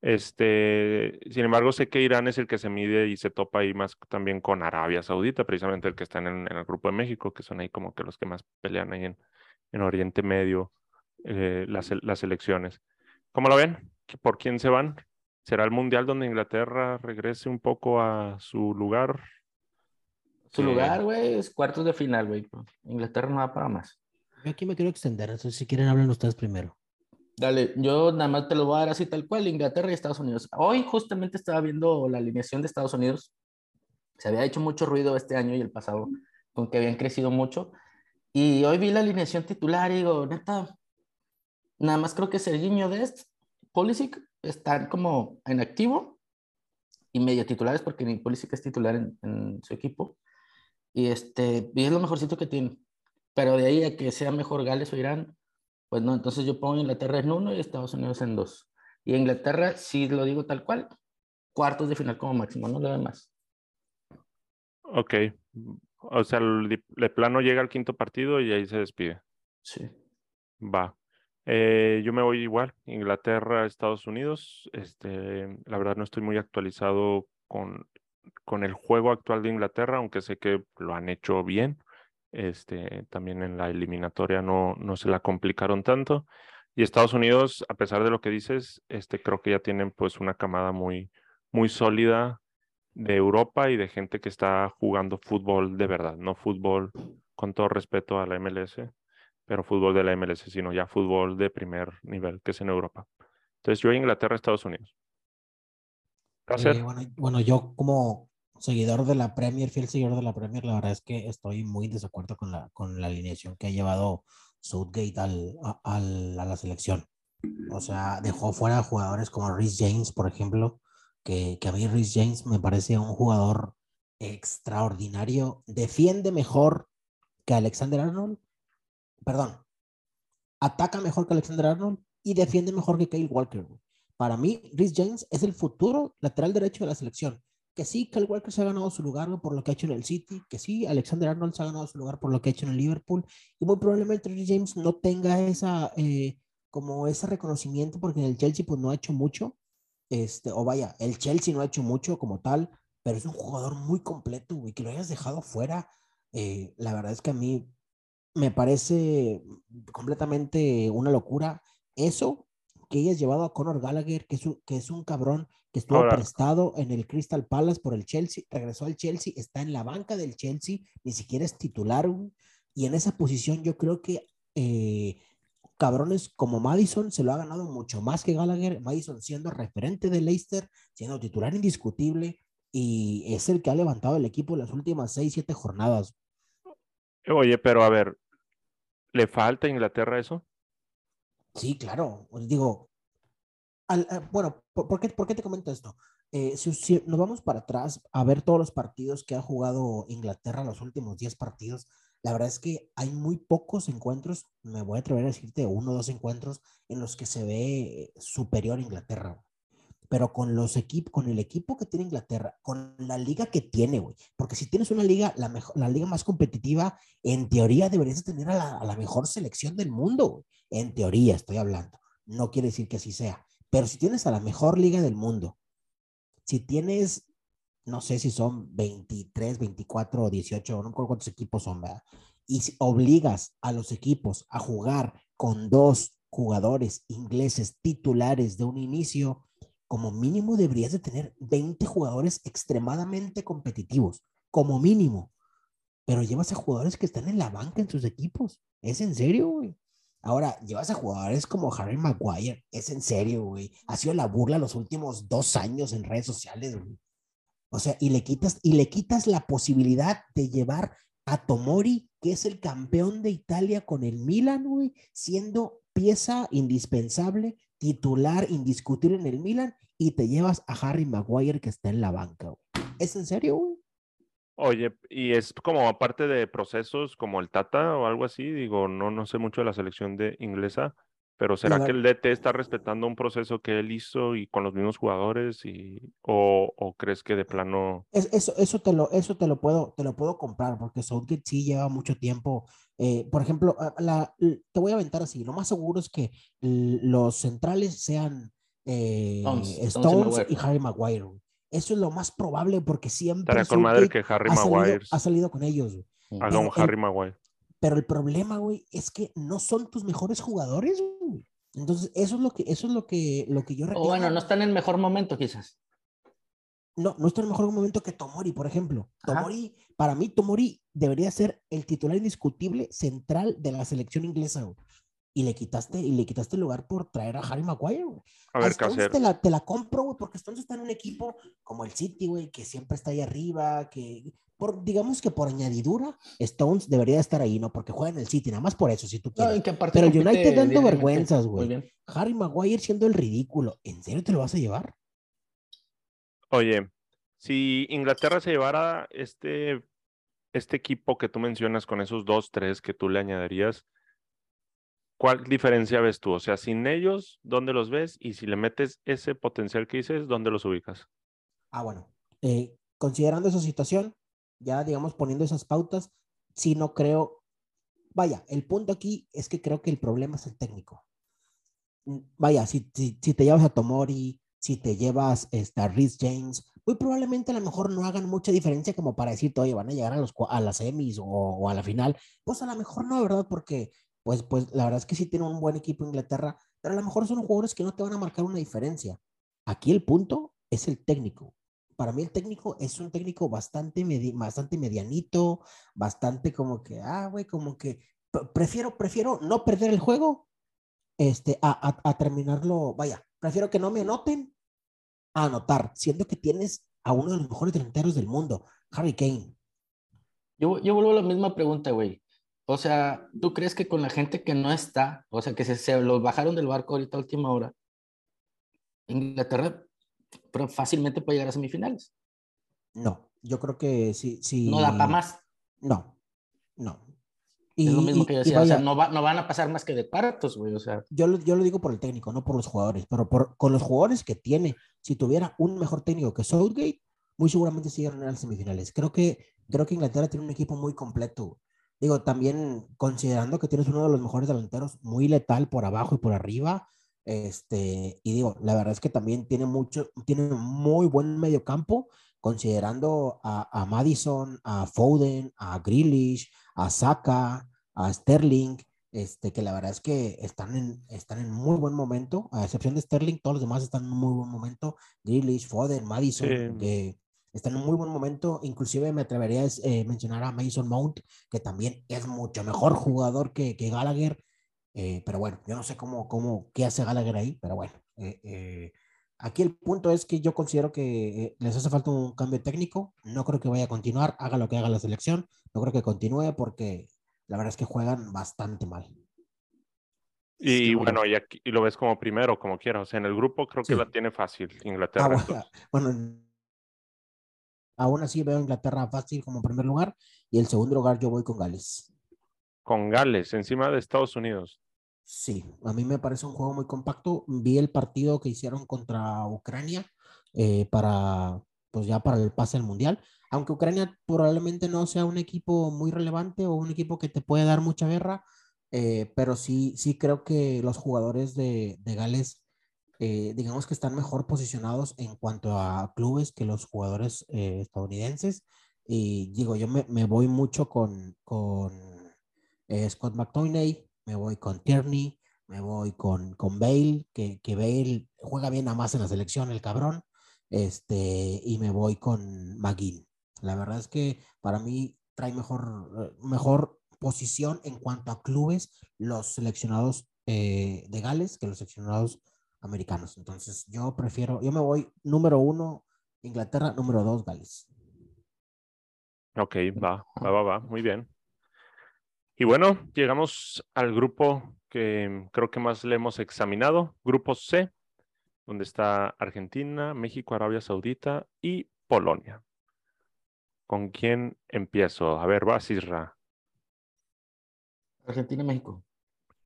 Este, sin embargo, sé que Irán es el que se mide y se topa ahí más también con Arabia Saudita, precisamente el que está en, en el grupo de México, que son ahí como que los que más pelean ahí en, en Oriente Medio, eh, las, las elecciones. ¿Cómo lo ven? ¿Por quién se van? ¿Será el mundial donde Inglaterra regrese un poco a su lugar? Su Eh, lugar, güey, es cuartos de final, güey. Inglaterra no va para más. Yo aquí me quiero extender, entonces si quieren hablen ustedes primero. Dale, yo nada más te lo voy a dar así tal cual, Inglaterra y Estados Unidos. Hoy justamente estaba viendo la alineación de Estados Unidos. Se había hecho mucho ruido este año y el pasado con que habían crecido mucho. Y hoy vi la alineación titular y digo, neta, nada más creo que Serginho Dest, Pulisic están como en activo y medio titulares porque ni Pulisic es titular en, en su equipo. Y, este, y es lo mejorcito que tiene. Pero de ahí a que sea mejor Gales o Irán, pues no, entonces yo pongo Inglaterra en uno y Estados Unidos en dos. Y Inglaterra, si lo digo tal cual, cuartos de final como máximo, no le doy más. Ok. O sea, de plano llega al quinto partido y ahí se despide. Sí. Va. Eh, yo me voy igual, Inglaterra, Estados Unidos. Este, la verdad no estoy muy actualizado con, con el juego actual de Inglaterra, aunque sé que lo han hecho bien. Este, también en la eliminatoria no, no se la complicaron tanto. Y Estados Unidos, a pesar de lo que dices, este, creo que ya tienen pues una camada muy, muy sólida de Europa y de gente que está jugando fútbol de verdad, no fútbol con todo respeto a la MLS, pero fútbol de la MLS, sino ya fútbol de primer nivel, que es en Europa. Entonces yo Inglaterra, Estados Unidos. Eh, bueno, bueno, yo como seguidor de la Premier, fiel seguidor de la Premier, la verdad es que estoy muy en desacuerdo con la, con la alineación que ha llevado Southgate al, a, al- a la selección. O sea, dejó fuera jugadores como Rhys James, por ejemplo, que, que a mí Rhys James me parece un jugador extraordinario. Defiende mejor que Alexander Arnold. Perdón. Ataca mejor que Alexander Arnold y defiende mejor que Kyle Walker. Para mí, Rhys James es el futuro lateral derecho de la selección. Que sí, Kyle Walker se ha ganado su lugar por lo que ha hecho en el City. Que sí, Alexander Arnold se ha ganado su lugar por lo que ha hecho en el Liverpool. Y muy probablemente James no tenga esa, eh, como ese reconocimiento porque en el Chelsea pues no ha hecho mucho. Este, o vaya, el Chelsea no ha hecho mucho como tal, pero es un jugador muy completo, güey, que lo hayas dejado fuera. eh, la verdad es que a mí me parece completamente una locura. Eso que hayas llevado a Conor Gallagher, que es un, que es un cabrón que estuvo prestado en el Crystal Palace por el Chelsea, regresó al Chelsea, está en la banca del Chelsea, ni siquiera es titular, y en esa posición yo creo que eh, cabrones como Madison se lo ha ganado mucho más que Gallagher, Madison siendo referente de Leicester, siendo titular indiscutible, y es el que ha levantado el equipo en las últimas seis, siete jornadas. Oye, pero a ver, ¿le falta a Inglaterra eso? Sí, claro. Digo, al, eh, bueno, ¿por, qué, ¿por, qué, te comento esto? Eh, si, nos vamos para atrás a ver todos los partidos que ha jugado Inglaterra, los últimos 10 partidos, la verdad es que hay muy pocos encuentros, me voy a atrever a decirte uno o dos encuentros en los que se ve superior a Inglaterra pero con los equipos, con el equipo que tiene Inglaterra, con la liga que tiene, güey. Porque si tienes una liga, la, mejor, la liga más competitiva, en teoría deberías tener a la, mejor selección del mundo. En teoría estoy hablando. No quiere decir que así sea. Pero si tienes a la mejor liga del mundo, si tienes, no sé si son 23, 24 o 18, no recuerdo cuántos equipos son, ¿verdad? Y obligas a los equipos a jugar con dos jugadores ingleses titulares de un inicio, como mínimo deberías de tener 20 jugadores extremadamente competitivos, como mínimo. Pero llevas a jugadores que están en la banca en sus equipos. ¿Es en serio, güey? Ahora, llevas a jugadores como Harry Maguire. Es en serio, güey. Ha sido la burla los últimos dos años en redes sociales, güey. O sea, y le quitas, y le quitas la posibilidad de llevar a Tomori, que es el campeón de Italia con el Milan, güey, siendo pieza indispensable titular indiscutible en el Milan y te llevas a Harry Maguire que está en la banca. ¿Es en serio, güey? Oye, y es como aparte de procesos como el Tata o algo así, digo, no, no sé mucho de la selección de inglesa, pero ¿será que el DT está respetando un proceso que él hizo y con los mismos jugadores y o, o crees que de plano eso eso te lo eso te lo puedo te lo puedo comprar porque Southgate sí lleva mucho tiempo eh, por ejemplo la, te voy a aventar así lo más seguro es que los centrales sean eh, Stones, y Harry Maguire eso es lo más probable porque siempre con madre que Harry ha Maguire salido, ha salido con ellos haga un Harry Maguire. pero el problema, güey, es que no son tus mejores jugadores, güey. Entonces, eso es lo que, eso es lo que, lo que yo O bueno, no están en el mejor momento, quizás. No, no está en el mejor momento que Tomori, por ejemplo. Tomori, para mí, Tomori debería ser el titular indiscutible central de la selección inglesa, güey. Y le quitaste, y le quitaste el lugar por traer a Harry Maguire, güey. A ver, qué te la, te la compro, güey, porque Stones está en un equipo como el City, güey, que siempre está ahí arriba, que por, digamos que por añadidura, Stones debería estar ahí, ¿no? Porque juega en el City, nada más por eso, si tú quieres. Pero el United dando vergüenzas, güey. Harry Maguire siendo el ridículo. ¿En serio te lo vas a llevar? Oye, si Inglaterra se llevara este, este equipo que tú mencionas con esos dos, tres que tú le añadirías, ¿cuál diferencia ves tú? O sea, sin ellos, ¿dónde los ves? Y si le metes ese potencial que dices, ¿dónde los ubicas? Ah, bueno. Eh, considerando esa situación, ya digamos poniendo esas pautas, si no creo, vaya, el punto aquí es que creo que el problema es el técnico. Vaya, si, si, te llevas a Tomori, si te llevas este, a Rhys James, muy probablemente a lo mejor no hagan mucha diferencia como para decirte, oye, van a llegar a, los, a las semis o, a la final. Pues a lo mejor no, ¿verdad? Porque, pues, pues la verdad es que sí tiene un buen equipo Inglaterra, pero a lo mejor son jugadores que no te van a marcar una diferencia. Aquí el punto es el técnico para mí el técnico es un técnico bastante, bastante medianito, bastante como que, ah, güey, como que prefiero, prefiero no perder el juego este, a, a, terminarlo, vaya, prefiero que no me anoten a anotar, siendo que tienes a uno de los mejores delanteros del mundo, Harry Kane. Yo, yo vuelvo a la misma pregunta, güey. O sea, ¿tú crees que con la gente que no está, o sea, que se, se los bajaron del barco ahorita a última hora, Inglaterra fácilmente puede llegar a semifinales. No, yo creo que sí. sí no da para más. No, no. Y, es lo mismo que yo decía, o sea, no, va, no, van a pasar más que de cuartos, güey, o sea. Yo, yo lo digo por el técnico, no por los jugadores, pero por, con los jugadores que tiene, si tuviera un mejor técnico que Southgate, muy seguramente sí llegarían a las semifinales. Creo que, creo que Inglaterra tiene un equipo muy completo. Digo, también considerando que tienes uno de los mejores delanteros, muy letal por abajo y por arriba, este, y digo, la verdad es que también tiene mucho, tiene muy buen medio campo, considerando a, Madison, a Foden, a Grealish, a Saka, a Sterling, este, que la verdad es que están en, están en muy buen momento, a excepción de Sterling, todos los demás están en muy buen momento, Grealish, Foden, Madison, que están en muy buen momento, inclusive me atrevería a eh, mencionar a Mason Mount, que también es mucho mejor jugador que, que Gallagher, eh, pero bueno, yo no sé cómo, cómo, qué hace Gallagher ahí, pero bueno, eh, aquí el punto es que yo considero que les hace falta un cambio técnico, no creo que vaya a continuar, haga lo que haga la selección, no creo que continúe porque la verdad es que juegan bastante mal. Y bueno, y, aquí, y lo ves como primero, como quieras. O sea, en el grupo creo que la tiene fácil Inglaterra. Ah, bueno, aún así veo Inglaterra fácil como primer lugar y el segundo lugar yo voy con Gales. Con Gales, encima de Estados Unidos. Sí, a mí me parece un juego muy compacto. Vi el partido que hicieron contra Ucrania eh, para, pues ya para el pase al mundial aunque Ucrania probablemente no sea un equipo muy relevante o un equipo que te puede dar mucha guerra, eh, pero sí, sí creo que los jugadores de, Gales, eh, digamos que están mejor posicionados en cuanto a clubes que los jugadores estadounidenses. Y digo, yo me, voy mucho con, con Scott McToynay, me voy con Tierney, me voy con, con Bale, que, que Bale juega bien a más en la selección, el cabrón, este, y me voy con McGinn. La verdad es que para mí trae mejor, mejor posición en cuanto a clubes los seleccionados eh, de Gales que los seleccionados americanos. Entonces yo prefiero, yo me voy número uno Inglaterra, número dos Gales. Ok, va, va, va, va, muy bien. Y bueno, llegamos al grupo que creo que más le hemos examinado, grupo C, donde está Argentina, México, Arabia Saudita y Polonia. ¿Con quién empiezo? A ver, vas, Isra. Argentina, México.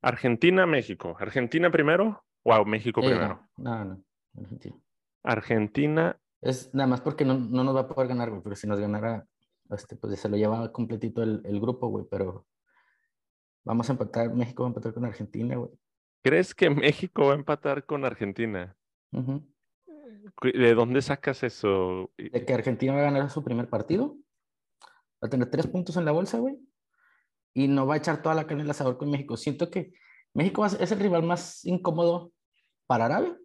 Argentina, México. ¿Argentina primero o México primero? No, no, Argentina. Argentina. Es nada más porque no, no nos va a poder ganar, güey, pero si nos ganara, este, pues se lo lleva completito el, el grupo, güey, pero vamos a empatar, México va a empatar con Argentina, güey. ¿Crees que México va a empatar con Argentina? ¿De dónde sacas eso? De que Argentina va a ganar su primer partido. Va a tener tres puntos en la bolsa, güey. Y no va a echar toda la carne al asador con México. Siento que México es el rival más incómodo para Arabia,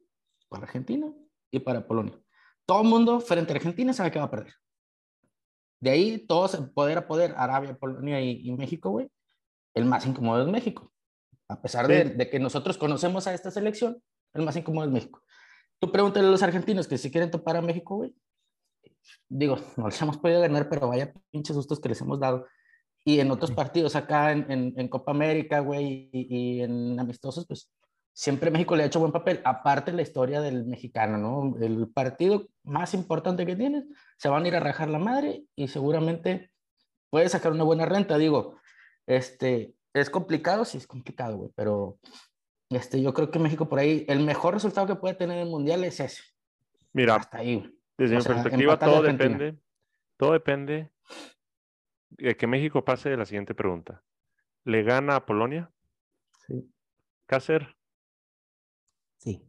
para Argentina y para Polonia. Todo el mundo frente a Argentina sabe que va a perder. De ahí, todos poder a poder, Arabia, Polonia y, México, güey. El más incómodo es México. A pesar de, de, que nosotros conocemos a esta selección, el más incómodo es México. Tú pregúntale a los argentinos que si quieren topar a México, güey. Digo, no les hemos podido ganar, pero vaya pinches sustos que les hemos dado. Y en otros partidos acá en, en, Copa América, güey, y, en amistosos, pues siempre México le ha hecho buen papel. Aparte la historia del mexicano, ¿no? El partido más importante que tienes, se van a ir a rajar la madre y seguramente puede sacar una buena renta. Digo, este, es complicado, sí es complicado, güey, pero este, yo creo que México por ahí, el mejor resultado que puede tener en el Mundial es ese. Mira, Hasta ahí. desde mi perspectiva todo depende, todo depende de que México pase de la siguiente pregunta. ¿Le gana a Polonia? Sí. ¿Cácer? Sí.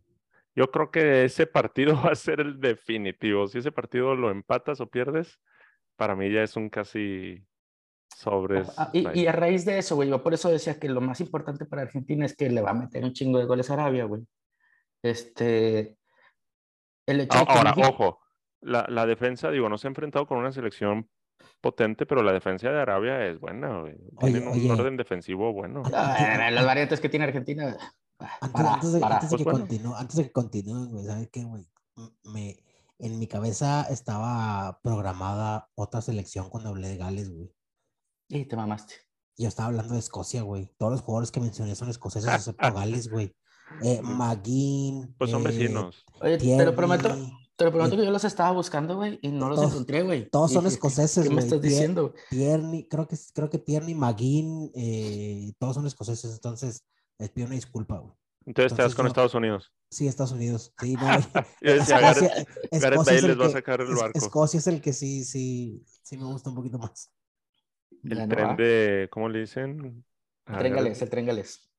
Yo creo que ese partido va a ser el definitivo. Si ese partido lo empatas o pierdes, para mí ya es un casi Sobres. Ah, y, a raíz de eso, güey, yo por eso decía que lo más importante para Argentina es que le va a meter un chingo de goles a Arabia, güey. Este. El hecho Ahora, ojo, la, la, defensa, digo, no se ha enfrentado con una selección potente, pero la defensa de Arabia es buena, güey. Tienen un orden defensivo bueno. las variantes que tiene Argentina. Antes, de, antes, de, que pues continúe, antes de que continúen, güey, ¿sabes qué, güey? Me, en mi cabeza estaba programada otra selección cuando hablé de Gales, güey. Y te mamaste. Yo estaba hablando de Escocia, güey. Todos los jugadores que mencioné son escoceses, excepto Gales, güey. Eh, McGinn. Pues son eh, vecinos. Oye, te lo prometo, te lo prometo que yo los estaba buscando, güey, y no los encontré, güey. Todos son escoceses, güey. ¿Qué me estás diciendo? Tierney, creo que, creo que Tierney, McGinn, eh, todos son escoceses, entonces les pido una disculpa, güey. Entonces, te vas con Estados Unidos. Sí, Estados Unidos. Sí, no. Escocia, Escocia, es el les va a sacar el barco. Escocia es el que sí, sí, sí me gusta un poquito más. El tren de, ¿cómo le dicen? tren Gales, el tren Gales.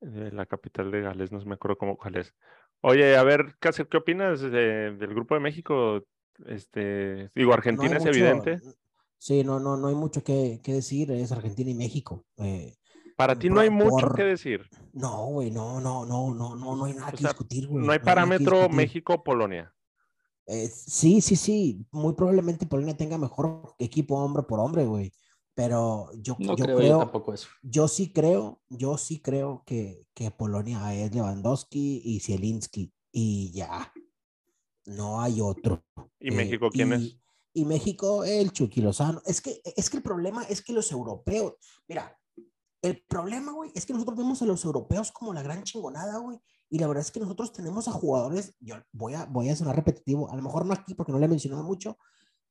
la capital de Gales, no me acuerdo cómo cuál es. Oye, a ver, ¿qué opinas del Grupo de México? Este, digo, Argentina es evidente. Sí, no, no, no hay mucho que, que decir, es Argentina y México. Eh, Para ti no hay mucho por- que decir. no, güey, no, no, no, no, no, no hay nada O que sea, discutir, güey. No hay parámetro. México-Polonia. Eh, sí, sí, sí, muy probablemente Polonia tenga mejor equipo hombre por hombre, güey. Pero yo, No yo creo, creo, yo tampoco eso. yo sí creo, yo sí creo que, que Polonia es Lewandowski y Zielinski y ya. No hay otro. ¿Y Eh, México quién es? y- Y México, el Chucky Lozano. Es que, es que el problema es que los europeos, mira, el problema, güey, es que nosotros vemos a los europeos como la gran chingonada, güey. Y la verdad es que nosotros tenemos a jugadores, yo voy a, voy a sonar repetitivo, a lo mejor no aquí porque no le he mencionado mucho,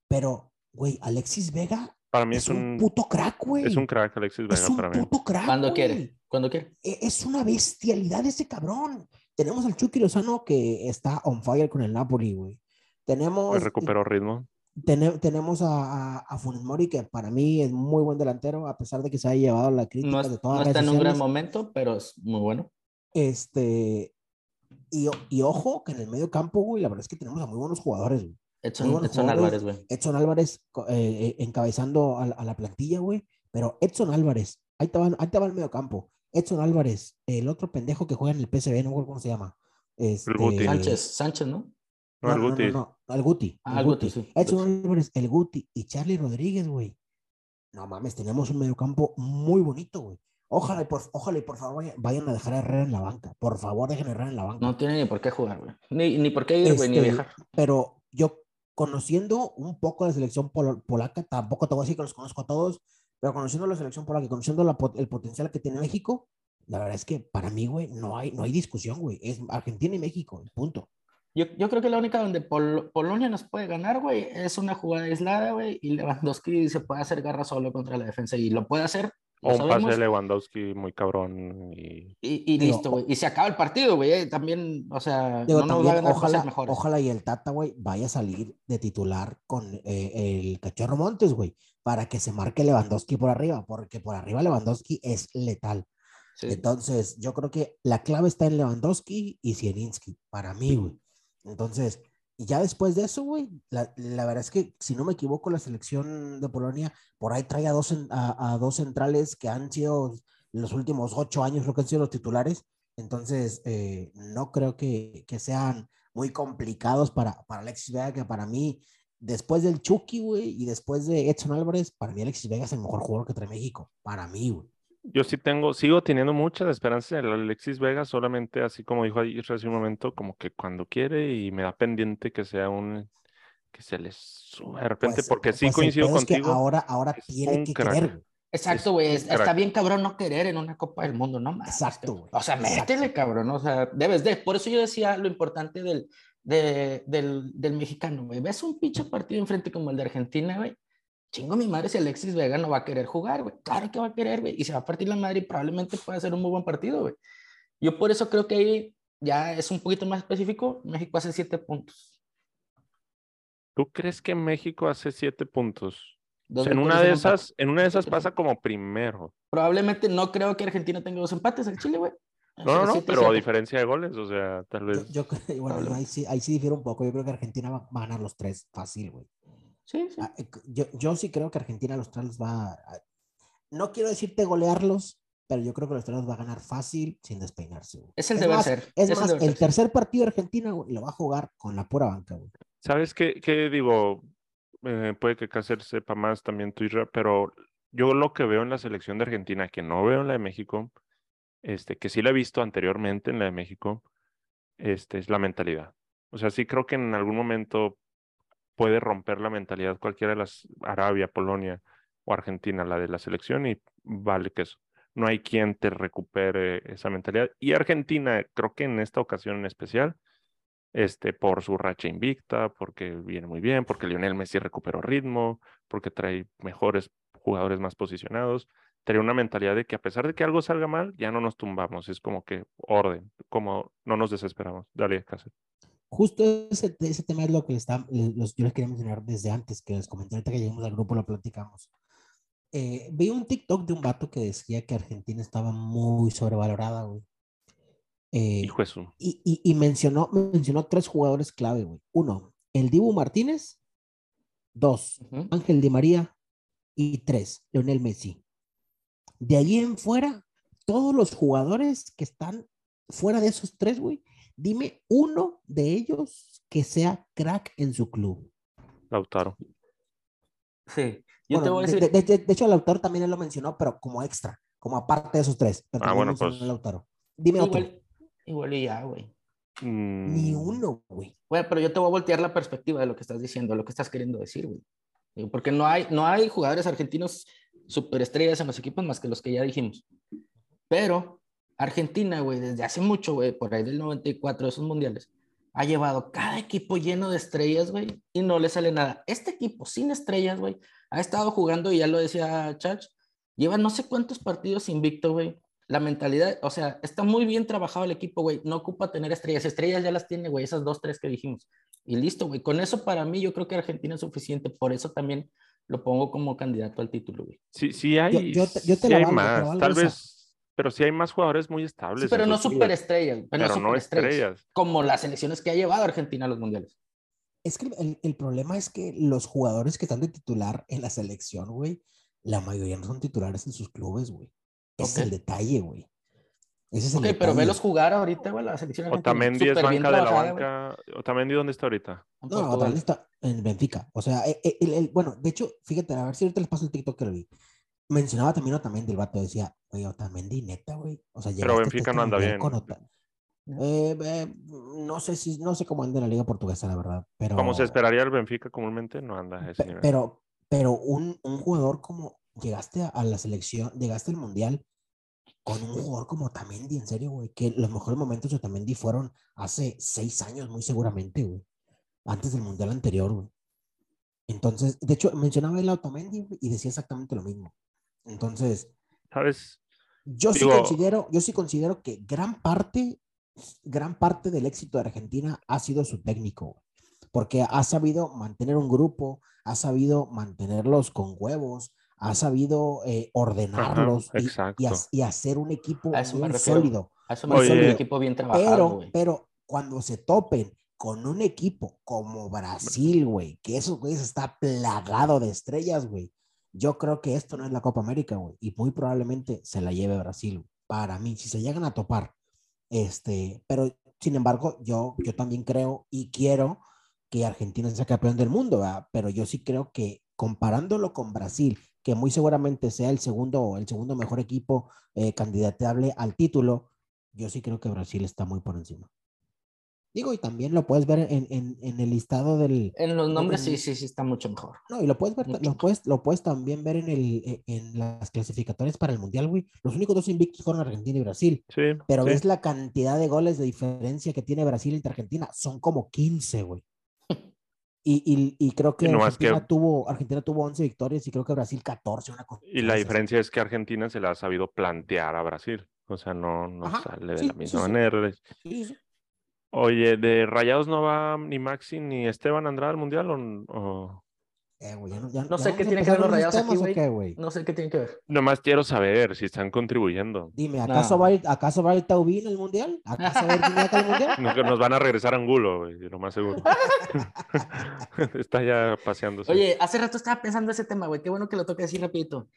pero, güey, Alexis Vega Para mí es, es un, un, puto crack, güey. es un crack Alexis Es Vega un para mí. puto crack. Cuando güey. quiere, cuando quiere. E- Es una bestialidad ese cabrón. Tenemos al Chucky Lozano que está on fire con el Napoli, güey. Tenemos, Hoy recuperó ritmo. Tene- tenemos a, a, a Funes Mori, que para mí es muy buen delantero, a pesar de que se haya llevado la crítica No, es- de todas no las está en un gran momento, pero es muy bueno. Este, y, o- y ojo, que en el medio campo, güey, la verdad es que tenemos a muy buenos jugadores, güey. Edson. Álvarez, güey. Edson Álvarez eh, eh, encabezando a, la- a la plantilla, güey. Pero Edson Álvarez, ahí te, va, ahí te va el medio campo. Edson Álvarez, el otro pendejo que juega en el PSV, no me acuerdo cómo se llama. Este, Guti. Sánchez, Sánchez, ¿no? No, el no, Guti. no, no, el Guti. Ah, el el Guti, sí. Edson Álvarez, el Guti y Charlie Rodríguez, güey. No mames, tenemos un mediocampo muy bonito, güey. Ojalá y por, ojalá y por favor vayan, vayan a dejar a Herrera en la banca. Por favor, dejen a Herrera en la banca. No tiene ni por qué jugar, güey. Ni, ni por qué ir, güey, ni Este, viajar. Pero yo, conociendo un poco la selección polaca, tampoco te voy a decir que los conozco a todos, pero conociendo la selección polaca y conociendo el potencial que tiene México, la verdad es que para mí, güey, no hay, no hay discusión, güey. Es Argentina y México, punto. Yo, yo creo que la única donde Pol- Polonia nos puede ganar, güey, es una jugada aislada, güey, y Lewandowski se puede hacer garra solo contra la defensa y lo puede hacer, lo O un pase sabemos, de Lewandowski muy cabrón. Y y, y Digo, listo, güey. Y se acaba el partido, güey, eh, también, o sea, Digo, no nos va a también, ganar ojalá, mejores. ojalá y el Tata, güey, vaya a salir de titular con eh, el Cachorro Montes, güey, para que se marque Lewandowski por arriba, porque por arriba Lewandowski es letal. Sí. Entonces, yo creo que la clave está en Lewandowski y Zielinski, para mí, güey. Entonces, y ya después de eso, güey, la, verdad es que, si no me equivoco, la selección de Polonia por ahí trae a dos, a dos centrales que han sido los últimos ocho años, lo que han sido los titulares. Entonces, eh, no creo que, que sean muy complicados para, para Alexis Vega, que para mí, después del Chucky, güey, y después de Edson Álvarez, para mí Alexis Vega es el mejor jugador que trae México. Para mí, güey. Yo sí tengo, sigo teniendo muchas esperanzas en el Alexis Vega, solamente así como dijo ahí hace un momento, como que cuando quiere y me da pendiente que sea un, que se les suba de repente, Pues, porque sí pues coincido es que contigo. ahora, ahora tiene que crack. querer. Exacto, güey. es- Está bien cabrón no querer en una Copa del Mundo, no más. Exacto, güey. O sea, Exacto. métele, cabrón. O sea, debes de. Por eso yo decía lo importante del, de- del, del mexicano, güey. Ves un pinche partido enfrente como el de Argentina, güey. Chingo mi madre si Alexis Vega no va a querer jugar, güey. Claro que va a querer, güey. Y se va a partir la madre y probablemente pueda ser un muy buen partido, güey. Yo por eso creo que ahí ya es un poquito más específico. México hace siete puntos. ¿Tú crees que México hace siete puntos? O Dos sea, en una de esas, en una de esas pasa como primero. Probablemente no creo que Argentina tenga dos empates al Chile, güey. No, no, no, pero a diferencia de goles, o sea, tal Yo, vez. yo creo, bueno, yo ahí sí, ahí sí difiero un poco. Yo creo que Argentina va, va a ganar los tres fácil, güey. Sí, sí. Ah, eh, Yo, yo sí creo que Argentina los tres los va a... No quiero decirte golearlos, pero yo creo que los tres los va a ganar fácil sin despeinarse. güey. Es el deber más, ser. Es es más, el ser. tercer partido de Argentina güey, lo va a jugar con la pura banca, güey. ¿Sabes qué, qué digo? Eh, puede que Cáceres sepa más también Twitter, pero yo lo que veo en la selección de Argentina, que no veo en la de México, este, que sí la he visto anteriormente en la de México, este, es la mentalidad. O sea, sí creo que en algún momento puede romper la mentalidad cualquiera de las Arabia, Polonia o Argentina, la de la selección, y vale que eso. No hay quien te recupere esa mentalidad. Y Argentina, creo que en esta ocasión en especial, este, por su racha invicta, porque viene muy bien, porque Lionel Messi recuperó ritmo, porque trae mejores jugadores más posicionados, trae una mentalidad de que a pesar de que algo salga mal, ya no nos tumbamos, es como que orden, como no nos desesperamos. Dale, Cáceres. Justo ese, ese tema es lo que les está, los, yo les quería mencionar desde antes, que les comenté ahorita que llegamos al grupo, lo platicamos. Eh, vi un TikTok de un vato que decía que Argentina estaba muy sobrevalorada, güey. Eh, Hijo de su. y, y, y mencionó, mencionó tres jugadores clave, güey. Uno, el Dibu Martínez. Dos, Ujú. Ángel Di María. y tres, Lionel Messi. De ahí en fuera, todos los jugadores que están fuera de esos tres, güey, dime uno de ellos que sea crack en su club. Lautaro. Sí. Yo Bueno, te voy a de, decir. de- de- de hecho, Lautaro también él lo mencionó, pero como extra, como aparte de esos tres. Pero Ah, bueno, pues. Lautaro. Dime otro. igual, igual y ya, güey. Ni Mm, uno, güey. Bueno, pero yo te voy a voltear la perspectiva de lo que estás diciendo, lo que estás queriendo decir, güey. Porque no hay, no hay jugadores argentinos superestrellas en los equipos más que los que ya dijimos. Pero Argentina, güey, desde hace mucho, güey, por ahí del 94, de esos mundiales, ha llevado cada equipo lleno de estrellas, güey, y no le sale nada. Este equipo sin estrellas, güey, ha estado jugando, y ya lo decía Chach, lleva no sé cuántos partidos invicto, güey. La mentalidad, o sea, está muy bien trabajado el equipo, güey. No ocupa tener estrellas. Estrellas ya las tiene, güey, esas dos, tres que dijimos. Y listo, güey. Con eso para mí yo creo que Argentina es suficiente. Por eso también lo pongo como candidato al título, güey. Sí, sí hay, yo te- yo te sí la valgo, más, tal esa. vez, pero sí hay más jugadores muy estables. Sí, pero no superestrellas. Pero, Pero no estrellas. Como las selecciones que ha llevado Argentina a los mundiales. Es que el, el problema es que los jugadores que están de titular en la selección, güey, la mayoría no son titulares en sus clubes, güey. Ese es el detalle, güey. Ese es el Ok, pero detalle. velos jugar ahorita, güey, la selección. Otamendi es banca de la banca. Otamendi, ¿dónde está ahorita? No. Otamendi está en Benfica. O sea, eh, eh, el- el- bueno, de hecho, fíjate, a ver si ahorita les paso el TikTok que lo vi. Mencionaba también Otamendi, el vato decía, oye, Otamendi, neta, güey. O sea, Pero Benfica este no anda bien. con Ota- Eh, eh, no sé si, no sé cómo anda en la liga portuguesa, la verdad, pero... Como se esperaría el Benfica comúnmente, no anda a ese nivel. Pero, pero un, un jugador como llegaste a, la selección, llegaste al mundial con un jugador como Otamendi, en serio, güey, que los mejores momentos de Otamendi fueron hace seis años, muy seguramente, güey, antes del mundial anterior, güey. Entonces, de hecho, mencionaba el Otamendi y decía exactamente lo mismo. Entonces, ¿Sabes? yo sí Digo- considero, yo sí considero que gran parte, gran parte del éxito de Argentina ha sido su técnico, güey, porque ha sabido mantener un grupo, ha sabido mantenerlos con huevos, ha sabido eh, ordenarlos y- y, ha- y hacer un equipo A eso me muy refiero. sólido. A eso me un equipo bien trabajado, Pero, güey. pero cuando se topen con un equipo como Brasil, güey, que esos güeyes está plagado de estrellas, güey. Yo creo que esto no es la Copa América, güey, y muy probablemente se la lleve Brasil, para mí, si se llegan a topar. Este, pero sin embargo, yo, yo también creo y quiero que Argentina sea campeón del mundo, ¿verdad? pero yo sí creo que comparándolo con Brasil, que muy seguramente sea el segundo, el segundo mejor equipo eh, candidatable al título, yo sí creo que Brasil está muy por encima. Digo, y también lo puedes ver en, en, en el listado del... En los nombres sí, en- sí, sí está mucho mejor. No, y lo puedes ver, Mucho lo puedes, lo puedes también ver en, el, e- en las clasificatorias para el Mundial, güey. Los únicos dos invictos fueron Argentina y Brasil. Sí. Pero sí. ves la cantidad de goles de diferencia que tiene Brasil entre Argentina. Son como 15, güey. Y, y, y creo que Y nomás que- Argentina, tuvo, Argentina tuvo 11 victorias y creo que Brasil 14. Una cosa Y la así. diferencia es que Argentina se la ha sabido plantear a Brasil. O sea, no, no Ajá, sale de sí, la sí, misma sí. manera. Sí, sí. Oye, ¿de Rayados no va ni Maxi ni Esteban Andrade al Mundial o, o- Eh, güey, ya no, ya- No ya sé qué tienen que ver los rayados aquí, güey. qué, güey? No sé qué tiene que ver. Nomás quiero saber si están contribuyendo. Dime, ¿acaso, No. va, a ir- ¿acaso va a ir Taubín al Mundial? ¿Acaso va a ir Gignac al Mundial? No, que nos van a regresar a Angulo, güey, lo más seguro. Está ya paseándose. Oye, hace rato estaba pensando ese tema, güey. Qué bueno que lo toque así rapidito.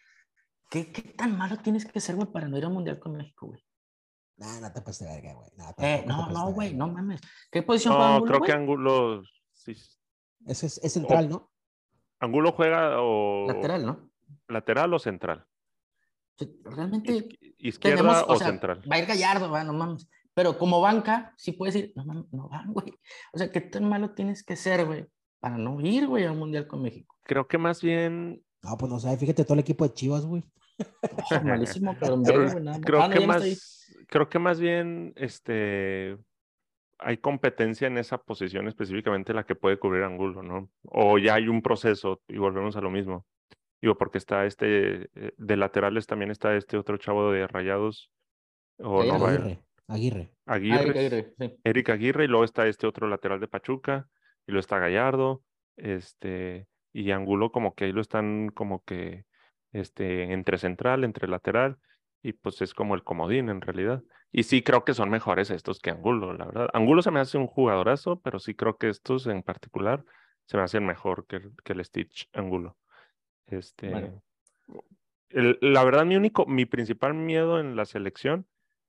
¿Qué, qué tan malo tienes que ser, güey, para no ir al Mundial con México, güey? Nah, no te pases de verga, güey. Nah, Eh, no, no, güey, no mames. ¿Qué posición juega no, Angulo, creo güey? que Angulo. sí. Ese es, es central, ¿no? Angulo juega o. Lateral, ¿no? ¿Lateral o central? Realmente Izqui- ¿Izquierda tenemos, o, o sea, central? va a ir Gallardo, güey, no mames. Pero como banca, sí puedes ir, no mames, no van, güey. O sea, ¿qué tan malo tienes que ser, güey, para no ir, güey, al Mundial con México? Creo que más bien. No, pues no sé, fíjate todo el equipo de Chivas, güey. Oh, malísimo, pero en Creo, güey, nada más. creo Ah, no, que no más, creo que más bien este hay competencia en esa posición específicamente la que puede cubrir Angulo, ¿no? O ya hay un proceso y volvemos a lo mismo. Digo, porque está este, eh, de laterales también está este otro chavo de Rayados, o no Gallardo. va, Aguirre, Aguirre. Aguirre, Aguirre, sí. Eric Aguirre, y luego está este otro lateral de Pachuca, y luego está Gallardo, este, y Angulo como que ahí lo están como que, este, entre central, entre lateral, y pues es como el comodín en realidad. Y sí creo que son mejores estos que Angulo, la verdad. Angulo se me hace un jugadorazo, pero sí creo que estos en particular se me hacen mejor que, el- que el Stitch Angulo. Este, Bueno. el- la verdad, mi único, mi principal miedo en la selección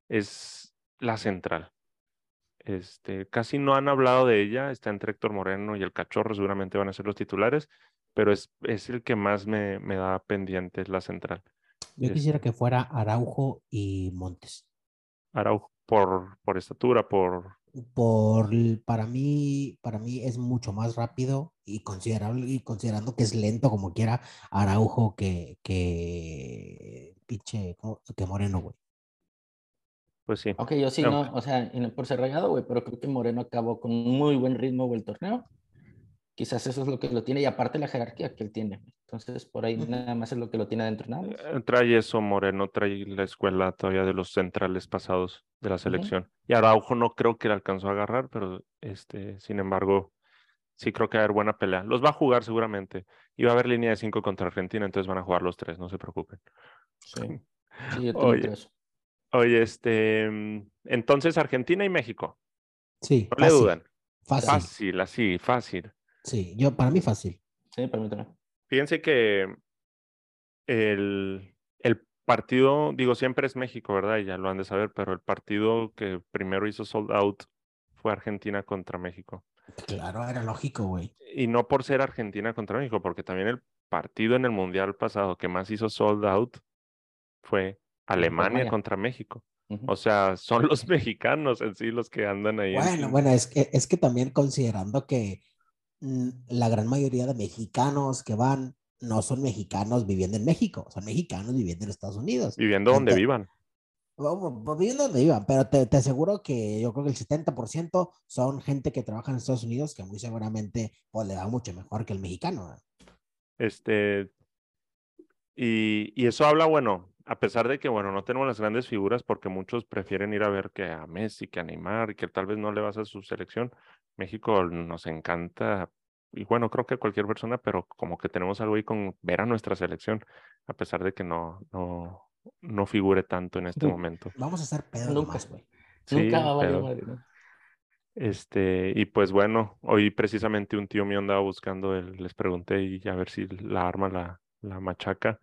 es la central. Este, casi no han hablado de ella, está entre Héctor Moreno y el Cachorro, seguramente van a ser los titulares, pero es, es el que más me, me da pendiente, es la central. Yo Es- quisiera que fuera Araujo y Montes. Araujo, por, por estatura, por... Por, para mí, para mí es mucho más rápido y considerable, y considerando que es lento como quiera Araujo que, que pinche, que Moreno, güey. Pues sí. Ok, yo sí No. no, o sea, por ser rayado, güey, pero creo que Moreno acabó con un muy buen ritmo, güey, el torneo. Quizás eso es lo que lo tiene, y aparte la jerarquía que él tiene. güey. Entonces, por ahí nada más es lo que lo tiene adentro, nada más. Eh, Trae eso Moreno, trae la escuela todavía de los centrales pasados de la selección. Y Araujo no creo que le alcanzó a agarrar, pero este, sin embargo, sí creo que va a haber buena pelea. Los va a jugar seguramente. Y va a haber línea de cinco contra Argentina, entonces van a jugar los tres, no se preocupen. Sí, sí yo Oye, eso. Oye, este, mm, entonces Argentina y México, Sí, no le dudan. Fácil. Fácil, así, fácil. Sí, yo, para mí fácil. Sí, para mí también. Fíjense que el, el partido, digo, siempre es México, ¿verdad? Y ya lo han de saber, pero el partido que primero hizo sold out fue Argentina contra México. Claro, era lógico, güey. Y no por ser Argentina contra México, porque también el partido en el Mundial pasado que más hizo sold out fue Alemania Alemania. contra México. O sea, son los mexicanos en sí los que andan ahí. en- Bueno, bueno, es que, es que también considerando que la gran mayoría de mexicanos que van no son mexicanos viviendo en México, son mexicanos viviendo en Estados Unidos. Viviendo donde vivan. Pues, viviendo donde vivan, pero te, te aseguro que yo creo que el 70% son gente que trabaja en Estados Unidos que muy seguramente pues, le va mucho mejor que el mexicano. ¿eh? Este, y, y eso habla, bueno, a pesar de que, bueno, no tenemos las grandes figuras porque muchos prefieren ir a ver que a Messi, que a Neymar, y que tal vez no le vas a su selección. México nos encanta, y bueno, creo que cualquier persona, pero como que tenemos algo ahí con ver a nuestra selección, a pesar de que no, no, no figure tanto en este momento. Vamos a hacer pedo Nunca. güey. Sí, Nunca va a valer pero- madre, ¿no? Este, y pues bueno, hoy precisamente un tío mío andaba buscando, el- les pregunté y a ver si la arma la, la machaca,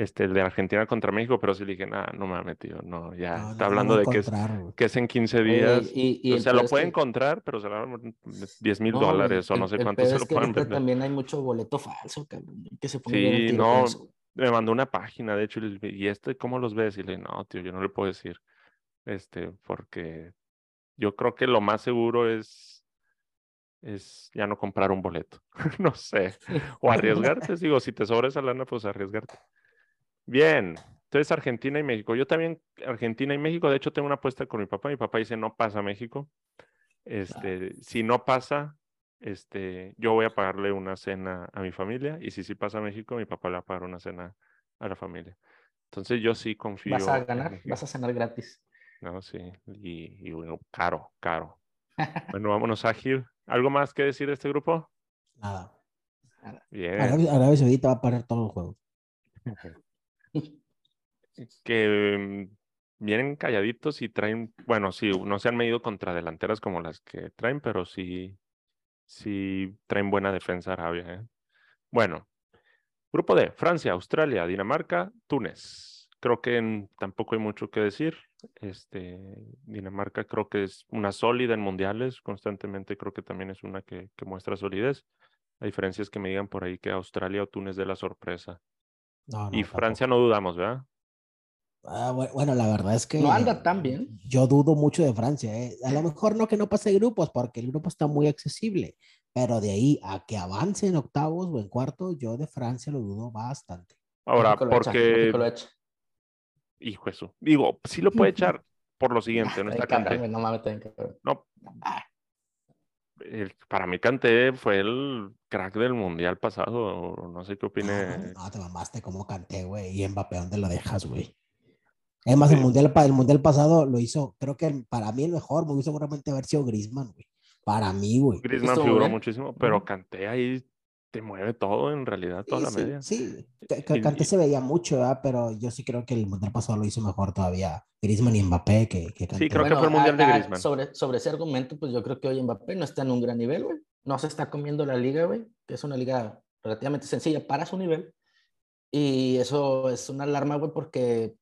este, el de Argentina contra México, pero sí le dije, nah, no mames, tío, no, ya No, no está hablando de que es, que es en 15 Oye, días, y, y o sea, lo puede que- encontrar, pero se le van 10 mil no, dólares o no sé cuánto se lo pueden vender. también hay mucho boleto falso. Que se Sí, no, me mandó una página, de hecho, y le- y este, ¿cómo los ves? Y le dije, no, tío, yo no le puedo decir, este, porque yo creo que lo más seguro es, es ya no comprar un boleto, no sé, o arriesgarte, digo, si te sobra esa lana, pues arriesgarte. Bien, entonces Argentina y México. Yo también, Argentina y México, de hecho tengo una apuesta con mi papá, mi papá dice no pasa México. Este, si no pasa, este, yo voy a pagarle una cena a mi familia y si sí pasa México, mi papá le va a pagar una cena a la familia. Entonces yo sí confío. Vas a ganar, vas a cenar gratis. No, sí, y, y bueno, caro, caro. Bueno, vámonos, Ágil. ¿Algo más que decir de este grupo? Nada. Bien. Arabia Saudita va a parar todos los juegos. que mm, vienen calladitos y traen, bueno, sí, no se han medido contra delanteras como las que traen, pero sí, sí traen buena defensa Arabia. ¿eh? Bueno, grupo D, Francia, Australia, Dinamarca, Túnez. Creo que tampoco hay mucho que decir. Este, Dinamarca creo que es una sólida en mundiales, constantemente creo que también es una que, que muestra solidez. La diferencia es que me digan por ahí que Australia o Túnez de la sorpresa. No, no, y tampoco. Francia no dudamos, ¿verdad? Ah, bu- bueno, la verdad es que No anda tan bien. yo dudo mucho de Francia. ¿eh? A lo mejor no que no pase grupos, porque el grupo está muy accesible, pero de ahí a que avance en octavos o en cuartos, yo de Francia lo dudo bastante. Ahora, México lo echa, porque, lo echa. hijo de su- digo, sí lo puede echar por lo siguiente, no Está güey, No mames. No, el- para mí Kanté fue el crack del mundial pasado, o no sé qué opine. no, te mamaste como canté, güey. Y Mbappé, ¿dónde lo dejas, güey? Es más, el Sí. mundial, el mundial pasado lo hizo, creo que para mí el mejor me hubiese seguramente haber sido Griezmann, güey. Para mí, güey. Griezmann Estuvo figuró bien. muchísimo, pero Ujú. Kanté ahí te mueve todo en realidad, toda Sí, la sí, media. sí. Ca- ca- Y- Kanté y- se veía mucho, ¿verdad? pero yo sí creo que el mundial pasado lo hizo mejor todavía Griezmann y Mbappé que, que Kanté. creo que fue el Bueno, mundial de a- a- Griezmann. Sobre, sobre ese argumento, pues yo creo que hoy Mbappé no está en un gran nivel, güey. No se está comiendo la liga, güey, que es una liga relativamente sencilla para su nivel. Y eso es una alarma, güey, porque,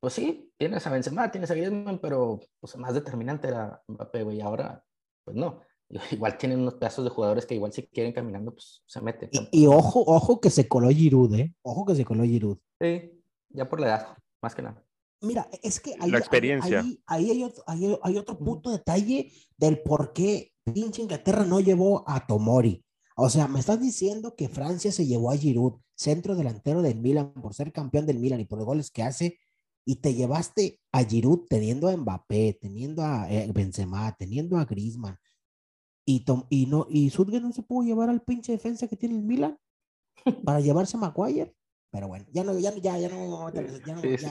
pues sí, tienes a Benzema, tienes a Griezmann, pero pues, más determinante era Mbappé, güey, y ahora, pues no. Igual tienen unos pedazos de jugadores que igual si quieren caminando, pues se meten. Y, ojo, ojo que se coló Giroud, ¿eh? Ojo que se coló Giroud. Sí, ya por la edad, más que nada. Mira, es que la experiencia. Ahí, hay, otro, hay, otro punto detalle del por qué pinche Inglaterra no llevó a Tomori. O sea, me estás diciendo que Francia se llevó a Giroud, centro delantero del Milan, por ser campeón del Milan y por los goles que hace, y te llevaste a Giroud teniendo a Mbappé, teniendo a eh, Benzema, teniendo a Griezmann, y, Tom, y, no, y no se pudo llevar al pinche defensa que tiene el Milan para llevarse a Maguire. Pero bueno, ya no, ya, ya, ya no, ya,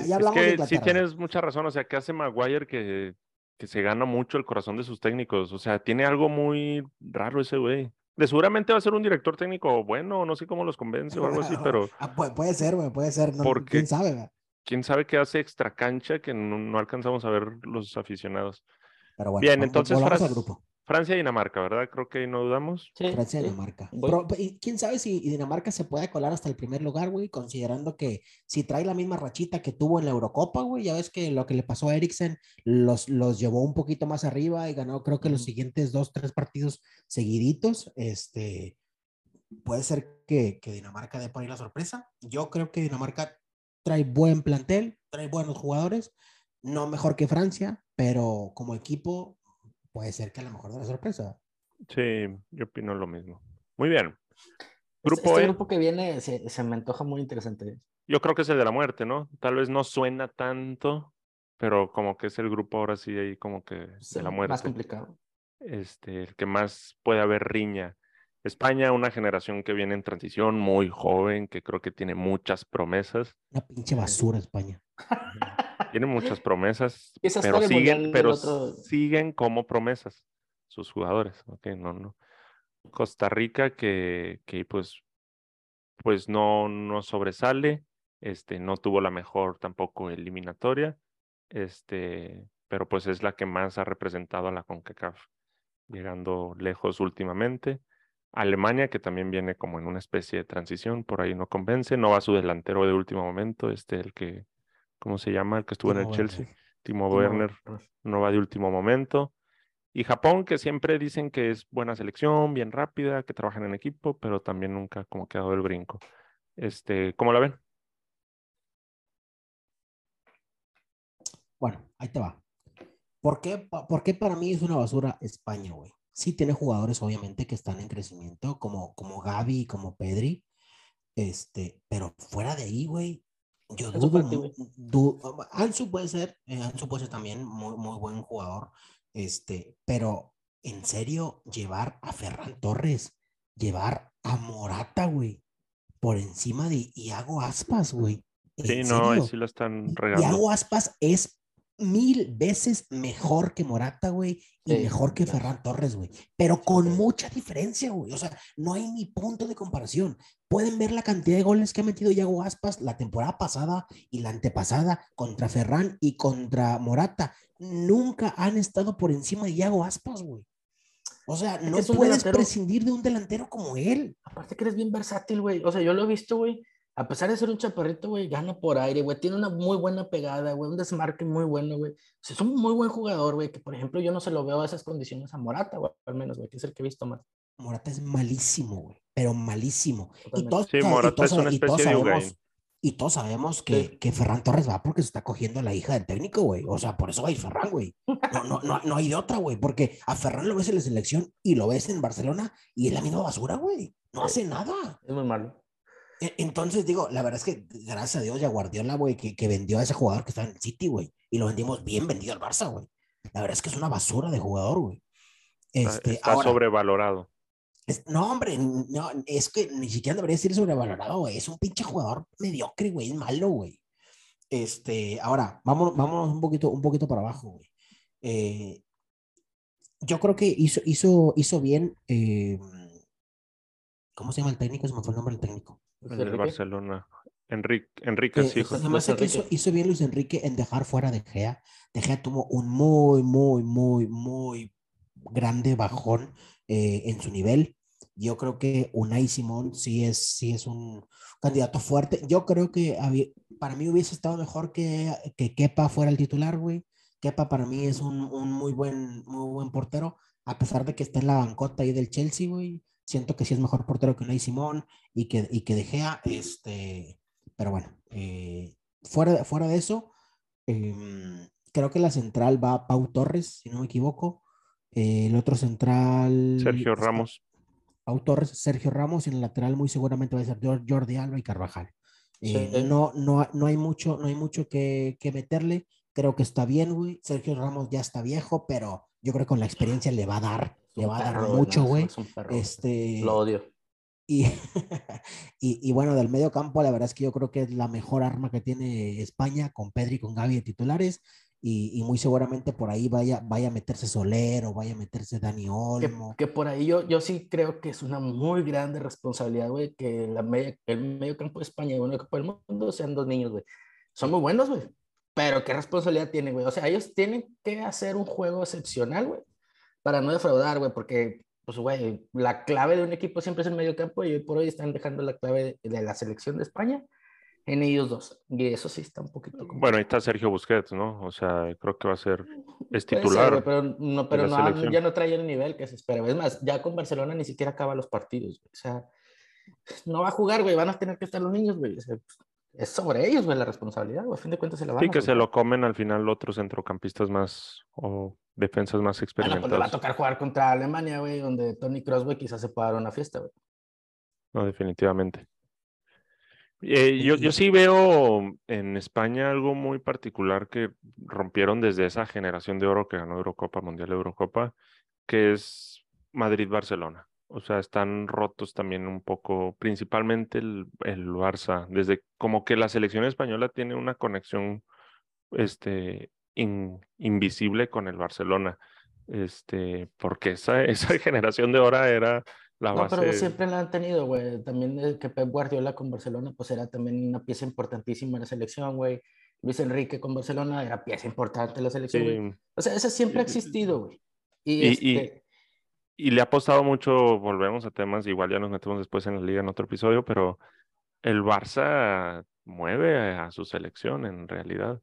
ya, hablamos es que Sí tienes mucha razón, o sea, que hace Maguire que, que se gana mucho el corazón de sus técnicos, o sea, tiene algo muy raro ese güey. De seguramente va a ser un director técnico bueno, no sé cómo los convence o algo así, pero... Ah, puede, ser, güey, puede ser, no, porque, quién sabe. Quién sabe qué hace extra cancha que no, alcanzamos a ver los aficionados. Pero bueno, Bien, entonces... Al grupo. Francia y Dinamarca, ¿verdad? Creo que no dudamos. Francia y Dinamarca. Pero, quién sabe si Dinamarca se puede colar hasta el primer lugar, güey, considerando que si trae la misma rachita que tuvo en la Eurocopa, güey, ya ves que lo que le pasó a Eriksen los, los llevó un poquito más arriba y ganó, creo que los siguientes dos, tres partidos seguiditos. Este, puede ser que, que Dinamarca dé por ahí la sorpresa. Yo creo que Dinamarca trae buen plantel, trae buenos jugadores, no mejor que Francia, pero como equipo puede ser que a lo mejor de la sorpresa. Sí, yo opino lo mismo. Muy bien. Grupo este, e. grupo que viene se, se, me antoja muy interesante. Yo creo que es el de la muerte, ¿no? Tal vez no suena tanto, pero como que es el grupo ahora sí ahí como que de la muerte. Más complicado. Este, el que más puede haber riña. España, una generación que viene en transición, muy joven, que creo que tiene muchas promesas. Una pinche basura España. Tienen muchas promesas, pero siguen, pero siguen como promesas sus jugadores. Okay, no, no. Costa Rica que, que pues, pues no, no sobresale, este, no tuvo la mejor tampoco eliminatoria, este, pero pues es la que más ha representado a la CONCACAF, llegando lejos últimamente. Alemania, que también viene como en una especie de transición, por ahí no convence, no va a su delantero de último momento, este el que ¿cómo se llama? El que estuvo en el Chelsea. Timo, Werner no va de último momento. Y Japón, que siempre dicen que es buena selección, bien rápida, que trabajan en equipo, pero también nunca como ha dado el brinco. Este, ¿Cómo la ven? Bueno, ahí te va. ¿Por qué, ¿Por qué para mí es una basura España, güey? Sí tiene jugadores, obviamente, que están en crecimiento, como, como Gaby y como Pedri, este, pero fuera de ahí, güey, yo dudo, Ansu puede ser, eh, Ansu puede ser también muy, muy buen jugador, este, pero en serio, llevar a Ferran Torres, llevar a Morata, güey, por encima de Iago Aspas, güey. Sí, no, ahí sí lo están regando. Iago Aspas es mil veces mejor que Morata, güey, y mejor que Ferran Torres, güey. Pero con mucha diferencia, güey. O sea, no hay ni punto de comparación. Pueden ver la cantidad de goles que ha metido Yago Aspas la temporada pasada y la antepasada contra Ferran y contra Morata. Nunca han estado por encima de Yago Aspas, güey. O sea, no puedes prescindir de un delantero como él. Aparte que eres bien versátil, güey. O sea, yo lo he visto, güey a pesar de ser un chaparrito, güey, gana por aire, güey, tiene una muy buena pegada, güey, un desmarque muy bueno, güey. O sea, es un muy buen jugador, güey, que por ejemplo yo no se lo veo a esas condiciones a Morata, güey, al menos, güey, que es el que he visto más. Morata es malísimo, güey, pero malísimo. Y todos, sí, Morata es una especie sabemos, Y todos sabemos que, que, Ferran Torres va porque se está cogiendo a la hija del técnico, güey. O sea, por eso va a ir Ferran, güey. No, no, no, no hay de otra, güey, porque a Ferran lo ves en la selección y lo ves en Barcelona y es la misma basura, güey. No hace nada. Es muy malo. E, entonces, digo, la verdad es que gracias a Dios ya Guardiola, güey, que, que vendió a ese jugador que estaba en el City, güey, y lo vendimos bien vendido al Barça, güey. La verdad es que es una basura de jugador, güey. Este, está sobrevalorado. no, hombre, no, es que ni siquiera debería decir sobrevalorado, güey. Es un pinche jugador mediocre, güey, es malo, güey. Este, ahora, vámonos, vámonos un poquito, un poquito para abajo, güey. Eh, yo creo que hizo, hizo, hizo bien. Eh, ¿Cómo se llama el técnico? Se me fue el nombre del técnico. En Barcelona. Enrique, Enrique eh, sí. Además que hizo, bien Luis Enrique en dejar fuera de Gea. De Gea tuvo un muy, muy, muy, muy grande bajón eh, en su nivel. yo creo que Unai Simón sí es, sí es un candidato fuerte. Yo creo que para mí hubiese estado mejor que, que Kepa fuera el titular, güey. Kepa para mí es un, un, muy, buen, muy buen portero, a pesar de que está en la bancota ahí del Chelsea, güey. Siento que sí es mejor portero que Unai Simón y que, y que De Gea, este, pero bueno, eh, fuera, fuera de eso, em, creo que la central va Pau Torres, si no me equivoco. Eh, el otro central. Sergio Ramos. Pau Torres, Sergio Ramos, y en el lateral muy seguramente va a ser Jordi Alba y Carvajal. Eh, no, no, no hay mucho, no hay mucho que, que, meterle. Creo que está bien, güey. Sergio Ramos ya está viejo, pero yo creo que con la experiencia le va a dar, le va a dar mucho, güey. Este, Lo odio. Y, y, y, bueno, del medio campo, la verdad es que yo creo que es la mejor arma que tiene España, con Pedri y con Gaby de titulares y, muy seguramente por ahí vaya, vaya a meterse Soler o vaya a meterse Dani Olmo. Que, por ahí yo, yo sí creo que es una muy grande responsabilidad, güey, que la media, el medio campo de España y el campo del mundo sean dos niños, güey. Son muy buenos, güey. Pero qué responsabilidad tienen, güey. O sea, ellos tienen que hacer un juego excepcional, güey, para no defraudar, güey, porque, pues, güey, la clave de un equipo siempre es el medio campo y hoy por hoy están dejando la clave de, de la selección de España en ellos dos. Y eso sí está un poquito. Bueno, ahí está Sergio Busquets, ¿no? O sea, creo que va a ser. Es titular. pero no, pero no, ya no trae el nivel que se espera. Es más, ya con Barcelona ni siquiera acaba los partidos. O sea, no va a jugar, güey. Van a tener que estar los niños, güey. es sobre ellos, güey, la responsabilidad. A fin de cuentas se la van Sí, que se lo comen al final otros centrocampistas más o defensas más experimentados. Bueno, pues le va a tocar jugar contra Alemania, güey, donde Tony güey, quizás se pueda dar una fiesta, güey. No, definitivamente. Eh, yo, yo sí veo en España algo muy particular que rompieron desde esa generación de oro que ganó Eurocopa, Mundial Eurocopa, que es Madrid-Barcelona. O sea, están rotos también un poco, principalmente el, el Barça, desde como que la selección española tiene una conexión este, invisible con el Barcelona, este, porque esa, esa generación de oro era no, pero siempre la han tenido, güey. También que Pep Guardiola con Barcelona, pues era también una pieza importantísima en la selección, güey. Luis Enrique con Barcelona era pieza importante en la selección, güey. O sea, eso siempre ha existido, güey. Y, este y, le ha apostado mucho, volvemos a temas, igual ya nos metemos después en la liga en otro episodio, pero el Barça mueve a su selección en realidad.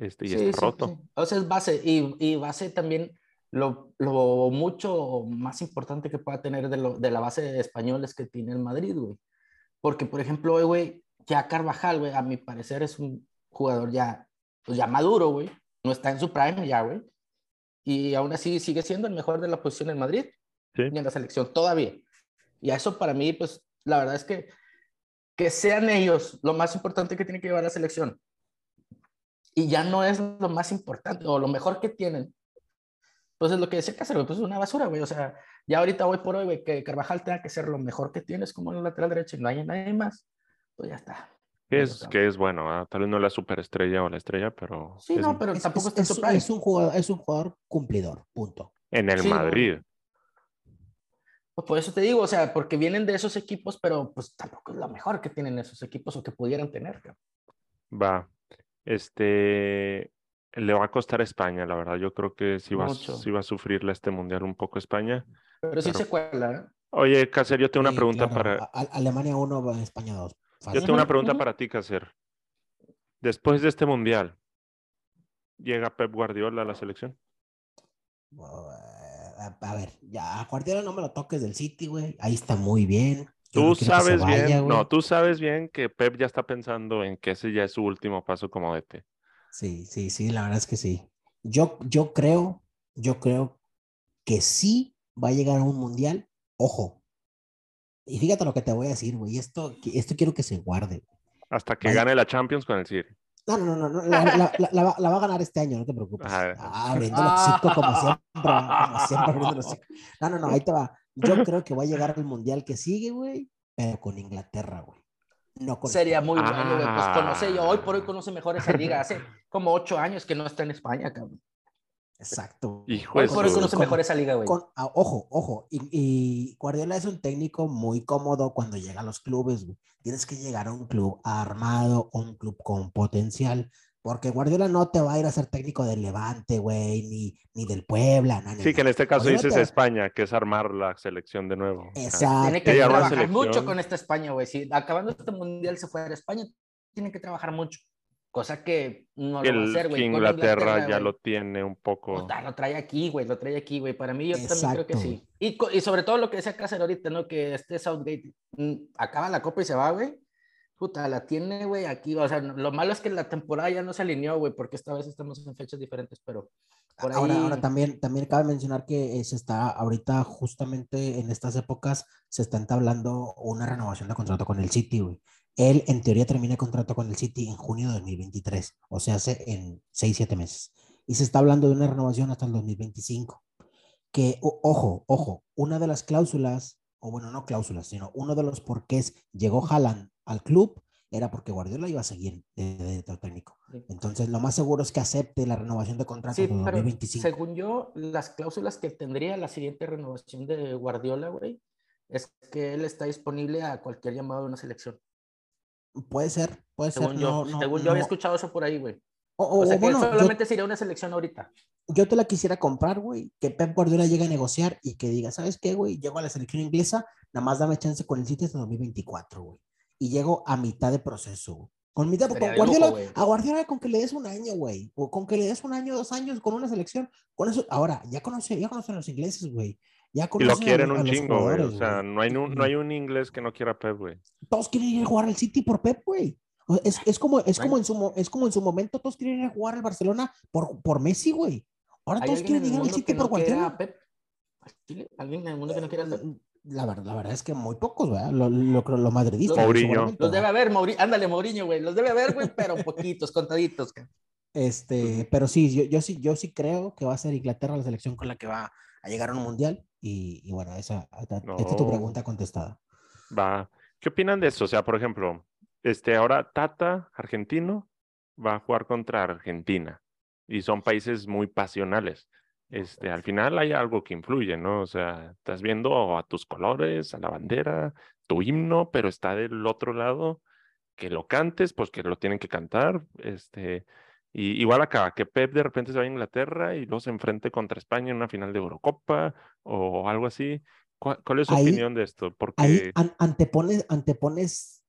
Este, y está roto. O sea, es base, y, y base también lo, lo, mucho más importante que pueda tener de, lo, de la base de españoles que tiene el Madrid, güey. Porque, por ejemplo, güey, ya Carvajal, güey, a mi parecer es un jugador ya, pues ya maduro, güey. No está en su prime ya, güey. Y aún así sigue siendo el mejor de la posición en Madrid sí. y en la selección todavía. Y a eso para mí, pues, la verdad es que que sean ellos lo más importante que tiene que llevar la selección. Y ya no es lo más importante o lo mejor que tienen entonces, lo que decía Cáceres, pues es una basura, güey. O sea, ya ahorita hoy por hoy, güey, que Carvajal tenga que ser lo mejor que tienes como en el lateral derecho y no hay nadie más, pues ya está. Que es, que es bueno, ¿ah? tal vez no la superestrella o la estrella, pero. Sí, no, pero tampoco está en su es, un jugador, es un jugador cumplidor, punto. En el Madrid. Pues por eso te digo, o sea, porque vienen de esos equipos, pero pues tampoco es lo mejor que tienen esos equipos o que pudieran tener. Va. Este, le va a costar a España, la verdad. Yo creo que sí va, va a sufrirle este mundial un poco España. Pero sí se cuela. ¿eh? Oye, Cácer, yo tengo una pregunta para. Alemania 1, España 2. Yo tengo una pregunta para ti, Cácer. Después de este mundial, ¿llega Pep Guardiola a la selección? a ver, ya, a Guardiola no me lo toques del City, güey. Ahí está muy bien. Tú sabes bien, no, tú sabes bien que Pep ya está pensando en que ese ya es su último paso como DT. Sí, sí, sí, la verdad es que sí. Yo, yo creo, yo creo que sí va a llegar a un mundial. Ojo. Y fíjate lo que te voy a decir, güey. Esto, esto quiero que se guarde. Hasta que gane la Champions con el City. No, no, no, no, la, la, la, va, a ganar este año, no te preocupes. Ah, abriendo el hocico como siempre, como siempre abriendo el No, no, no, ahí te va. Yo creo que va a llegar al mundial que sigue, güey, pero con Inglaterra, güey. No Sería muy bueno, Pues conoce, yo hoy por hoy conoce mejor esa liga. Hace como ocho años que no está en España, cabrón. Exacto. Hijo hoy por hoy conoce mejor esa liga, güey. Ah, ojo, ojo. Y, y, Guardiola es un técnico muy cómodo cuando llega a los clubes, güey. Tienes que llegar a un club armado, un club con potencial. Porque Guardiola no te va a ir a ser técnico del Levante, güey, ni, ni del Puebla. No, sí, que en este caso dices España, que es armar la selección de nuevo. Exacto. Tiene que trabajar mucho con esta España, güey. Si acabando este mundial se fuera a España, tiene que trabajar mucho. Cosa que no lo va a hacer, güey. Inglaterra, ya lo tiene un poco. lo trae aquí, güey, lo trae aquí, güey. Para mí, yo también creo que sí. Y, y, sobre todo lo que decía Cáceres ahorita, ¿no? Que este Southgate mm, acaba la copa y se va, güey. Puta, la tiene, güey, aquí. O sea, lo malo es que la temporada ya no se alineó, güey, porque esta vez estamos en fechas diferentes, pero. Por ahí... ahora, ahora también, también cabe mencionar que se está ahorita justamente en estas épocas se está entablando una renovación de contrato con el City, güey. Él, en teoría, termina el contrato con el City en junio de 2023, o sea, hace en 6, 7 meses. Y se está hablando de una renovación hasta el 2025. Que, ojo, ojo, una de las cláusulas, o bueno, no cláusulas, sino uno de los porqués llegó Haaland al club era porque Guardiola iba a seguir de, director técnico. Entonces, lo más seguro es que acepte la renovación de contrato sí, 2025. según yo, las cláusulas que tendría la siguiente renovación de Guardiola, güey, es que él está disponible a cualquier llamado de una selección. Puede ser, puede según ser. Yo, según yo había escuchado eso por ahí, güey. O, sea, que solamente sería una selección ahorita. Yo te la quisiera comprar, güey. Que Pep Guardiola llegue a negociar y que diga, ¿sabes qué, güey? Llego a la selección inglesa, nada más dame chance con el City hasta 2024, güey. Y llego a mitad de proceso, Con mitad, con Guardiola, a Guardiola con que le des un año, güey. O con que le des un año, dos años con una selección. Con eso, ahora, ya conoce, ya conocen los ingleses, güey. Ya y lo quieren un chingo, güey. O sea, no hay, un, no hay un inglés que no quiera Pep, güey. Todos quieren ir a jugar al City por Pep, güey. Es, es, como, es, como en su, es como en su momento todos quieren ir a jugar al Barcelona por, por Messi, güey. Ahora todos quieren ir al City por cualquiera. ¿Alguien en el mundo que no quiera la verdad, la verdad es que muy pocos, ¿verdad? Lo, lo, lo madridistas. Mourinho. Los debe haber, Mourinho. Ándale, Mourinho, güey. Los debe haber, güey, pero poquitos, contaditos. Este, pero sí yo, yo, sí, yo sí creo que va a ser Inglaterra la selección con la que va a llegar a un mundial. Y, y bueno, esa, esta es tu pregunta contestada. Va. ¿Qué opinan de eso? O sea, por ejemplo, este, ahora Tata, argentino, va a jugar contra Argentina. Y son países muy pasionales. Este, al final hay algo que influye, ¿no? O sea, estás viendo a tus colores, a la bandera, tu himno, pero está del otro lado, que lo cantes, pues que lo tienen que cantar. Este, y igual acá, que Pep de repente se va a Inglaterra y luego se enfrente contra España en una final de Eurocopa o algo así. ¿Cuál, es su opinión de esto? Porque ahí antepones, antepones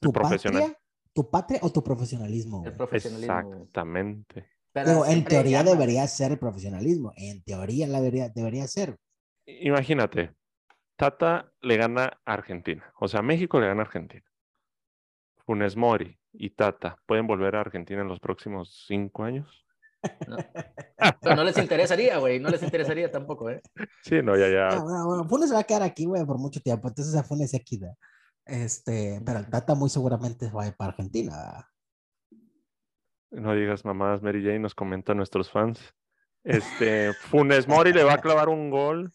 tu patria, tu patria o tu profesionalismo. El profesionalismo. Exactamente. Pero, en teoría debería ser el profesionalismo. En teoría la debería, debería ser. Imagínate, Tata le gana a Argentina. O sea, México le gana a Argentina. Funes Mori y Tata pueden volver a Argentina en los próximos cinco años. No. no les interesaría, güey. No les interesaría tampoco, ¿eh? Sí, no, ya, ya. bueno, bueno, Funes va a quedar aquí, güey, por mucho tiempo. Entonces a Funes aquí, da. Este, pero el Tata muy seguramente va a ir para Argentina. No digas mamadas, Mary Jane, nos comentan nuestros fans. Este, Funes Mori le va a clavar un gol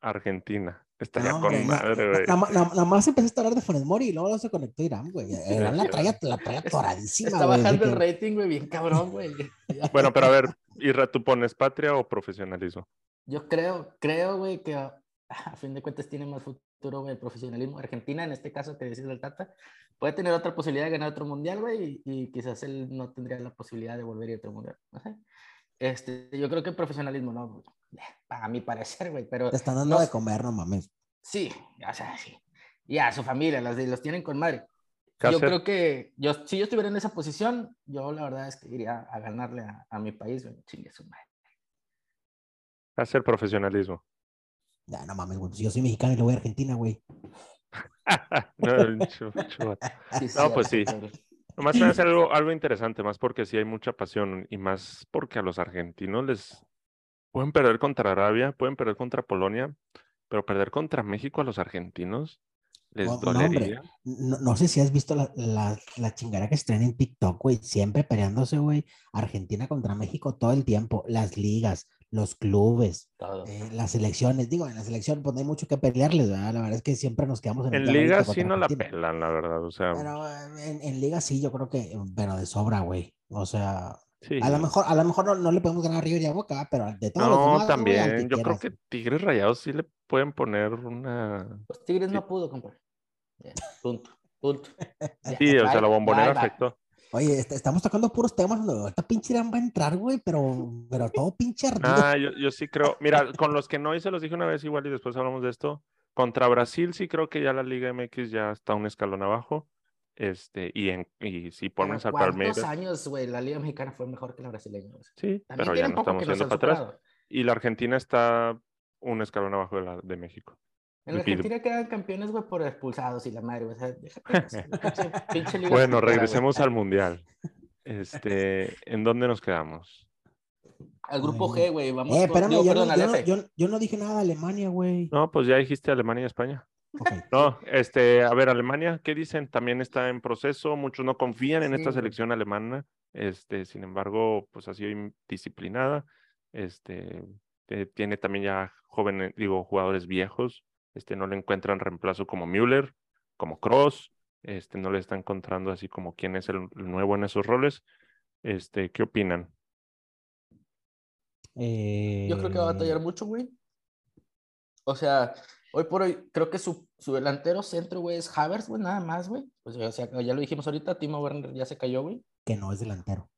a Argentina. Estaría con madre, güey. Nada más empezaste a hablar de Funes Mori y luego se conectó Irán, güey. Irán la traía, la traía toradísima. Está bajando el rating, güey, bien cabrón, güey. bueno, pero a ver, Irra, ¿tú pones patria o profesionalismo? Yo creo, creo, güey, que a, fin de cuentas tiene más futuro, güey, el profesionalismo. Argentina, en este caso que decís del Tata, puede tener otra posibilidad de ganar otro mundial, güey, y, quizás él no tendría la posibilidad de volver a otro mundial. No sé. Este, yo creo que el profesionalismo, no, a mi parecer, güey, pero... Te están dando de comer, no mames. Sí, o sea, sí. Y a su familia, los, los tienen con madre. Yo creo que yo, si yo estuviera en esa posición, yo la verdad es que iría a ganarle a, mi país, güey, chingue su madre. Hacer profesionalismo. Ya, no mames, güey. Si yo soy mexicano y lo voy a Argentina, güey. no, no, pues sí. Nomás hace algo, algo interesante, más porque sí hay mucha pasión y más porque a los argentinos les pueden perder contra Arabia, pueden perder contra Polonia, pero perder contra México a los argentinos les dolería. No, sé si has visto la, la, la chingada que estrenan en TikTok, güey, siempre peleándose, güey, Argentina contra México todo el tiempo, las ligas, los clubes, eh, las selecciones. Digo, en la selección pues no hay mucho que pelearles, ¿verdad? La verdad es que siempre nos quedamos en... En liga sí no la pelan, la verdad, o sea... Pero en, en liga sí, yo creo que, pero de sobra, güey. O sea, A lo mejor, a lo mejor no, no, le podemos ganar a River y a Boca, pero de todos no, los también. Yo creo que Tigres Rayados sí le pueden poner una. Pues Tigres no pudo comprar. punto. Punto. sí, o sea, la bombonera afectó. Oye, est- estamos tocando puros temas donde ahorita pinche Irán va a entrar, güey, pero, pero todo pinche ardido. Ah, yo, yo sí creo. Mira, con los que no hice los dije una vez igual y después hablamos de esto. Contra Brasil sí creo que ya la Liga MX ya está un escalón abajo. Este, y, en, y si pones Pero a ¿Cuántos Palmeiras. años, güey? La Liga Mexicana fue mejor que la brasileña. Sí, También pero ya no estamos yendo para atrás. Y la Argentina está un escalón abajo de, la, de México. En la Argentina quedan campeones, güey, por expulsados y la madre, güey. O sea, déjate, eso, pinche, pinche liga Bueno, güey. regresemos al Mundial. Este, ¿en dónde nos quedamos? Al grupo G, güey. Vamos Eh, con- espérame, digo, yo, perdón, no, al yo, no, F. yo- yo no dije nada de Alemania, güey. No, pues ya dijiste Alemania y España. No, este, a ver, Alemania, ¿qué dicen? También está en proceso, muchos no confían en Sí, esta güey. selección alemana, este, sin embargo, pues ha sido indisciplinada, este, eh, tiene también ya jóvenes, digo, jugadores viejos, este, no le encuentran reemplazo como Müller, como Kroos, este, no le está encontrando así como quién es el, el nuevo en esos roles, este, ¿qué opinan? Yo creo que va a batallar Eh, mucho, güey. O sea, hoy por hoy, creo que su, su delantero centro, güey, es Havers, güey, nada más, güey. Pues, o sea, ya lo dijimos ahorita, Timo Werner ya se cayó, güey. Que no es delantero.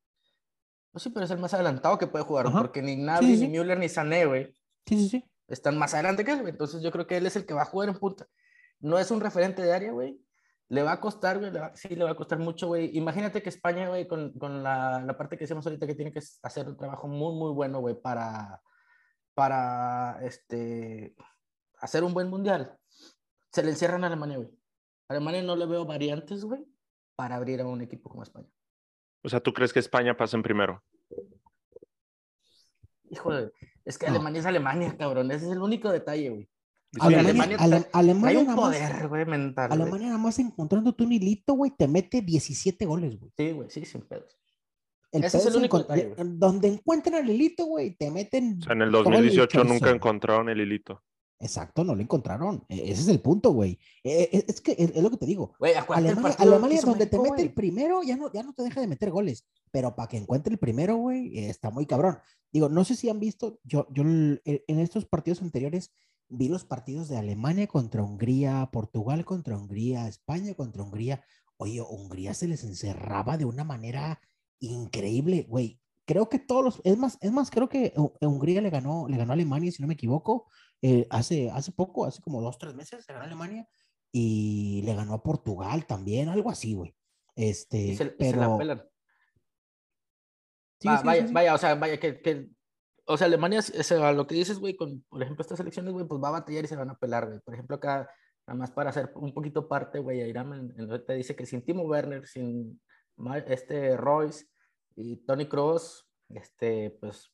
Pues sí, pero es el más adelantado que puede jugar, Ajá. porque ni Gnabry, Sí, sí, ni. Müller, ni Sané, güey, Sí, sí, sí. Están más adelante que él, güey. Entonces yo creo que él es el que va a jugar en punta. No es un referente de área, güey. Le va a costar, güey. le va- sí, le va a costar mucho, güey. Imagínate que España, güey, con, con la, la parte que decíamos ahorita, que tiene que hacer un trabajo muy, muy bueno, güey, para, para este, hacer un buen mundial. Se le encierran a Alemania, güey. Alemania no le veo variantes, güey, para abrir a un equipo como España. O sea, ¿tú crees que España pasa en primero? Híjole, es que No. Alemania es Alemania, cabrón. Ese es el único detalle, güey. Sí, Alemania, Alemania Ale- Alemania Hay un nada más- poder, güey, mental. güey. Alemania nada más encontrándote un hilito, güey, te mete 17 goles, güey. Sí, güey, sí, sin pedos. El Ese es el único detalle, de- güey. Donde encuentran el hilito, güey, te meten. O sea, en el todo el 2018 nunca encontraron el hilito. Exacto, no lo encontraron. E- Ese es el punto, güey. E- e- Es que es lo que te digo. Güey, Alemania, Alemania donde te México, mete el primero, ya no, ya no te deja de meter goles. Pero para que encuentre el primero, güey, está muy cabrón. Digo, no sé si han visto, yo, yo en estos partidos anteriores vi los partidos de Alemania contra Hungría, Portugal contra Hungría, España contra Hungría. Oye, Hungría se les encerraba de una manera increíble, güey. Creo que todos los, es más, es más, creo que Hu- Hungría le ganó, le ganó a Alemania, si no me equivoco, eh, hace, hace poco, hace como dos, tres meses, le ganó a Alemania y le ganó a Portugal también, algo así, güey. Este, se, y se pero la. Sí, Va- sí, vaya, sí, vaya, o sea, vaya, que, que- o sea, Alemania, a lo que dices, güey, con, por ejemplo, estas elecciones, güey, pues va a batallar y se van a pelar, güey. Por ejemplo, acá, nada más para hacer un poquito parte, güey, en- te dice que sin Timo Werner, sin este Royce y Tony Kroos, este, pues,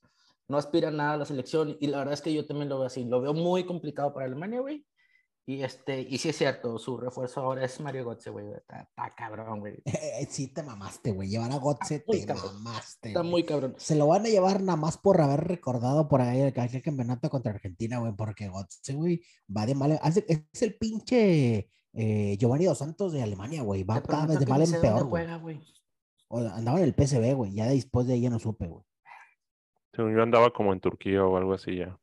no aspiran nada a la selección. Y la verdad es que yo también lo veo así, lo veo muy complicado para Alemania, güey. Y este, y sí es cierto, su refuerzo ahora es Mario Götze, güey. Está, está cabrón, güey. sí te mamaste, güey. Llevar a Gotze muy te cabrón. mamaste. Está güey. muy cabrón. Se lo van a llevar nada más por haber recordado por ahí el aquel campeonato contra Argentina, güey, porque Gotze, güey, va de mal. Es el pinche eh, Giovanni Dos Santos de Alemania, güey. Va cada vez de mal en peor, güey. juega, güey. O- Andaba en el PSV, güey. Ya después de ahí ya no supe, güey. Según yo andaba como en Turquía o algo así ya,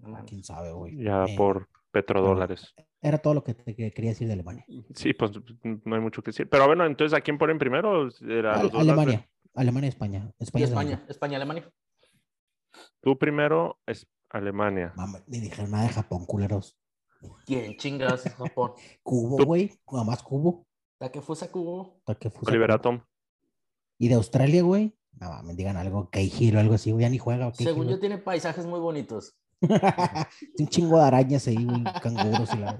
mames. Quién sabe, güey. ya Eh, por petrodólares. Era todo lo que te que quería decir de Alemania. Sí, pues no hay mucho que decir. Pero bueno, entonces, ¿a quién ponen primero? Era Al- los dos Alemania. Alemania España. España, es España, Alemania. España, Alemania. Tú primero es Alemania. Mame, ni dijeron nada de Japón, culeros. ¿Quién chingas es Japón? Cubo, güey. Nada más Cubo. Takefusa que fuese Oliver Cubo. Atom. Y de Australia, güey. No mames, digan algo. Keihiro o algo así, güey. Ya ni juega. Según yo tiene paisajes muy bonitos. un chingo de arañas ahí, güey, canguros y la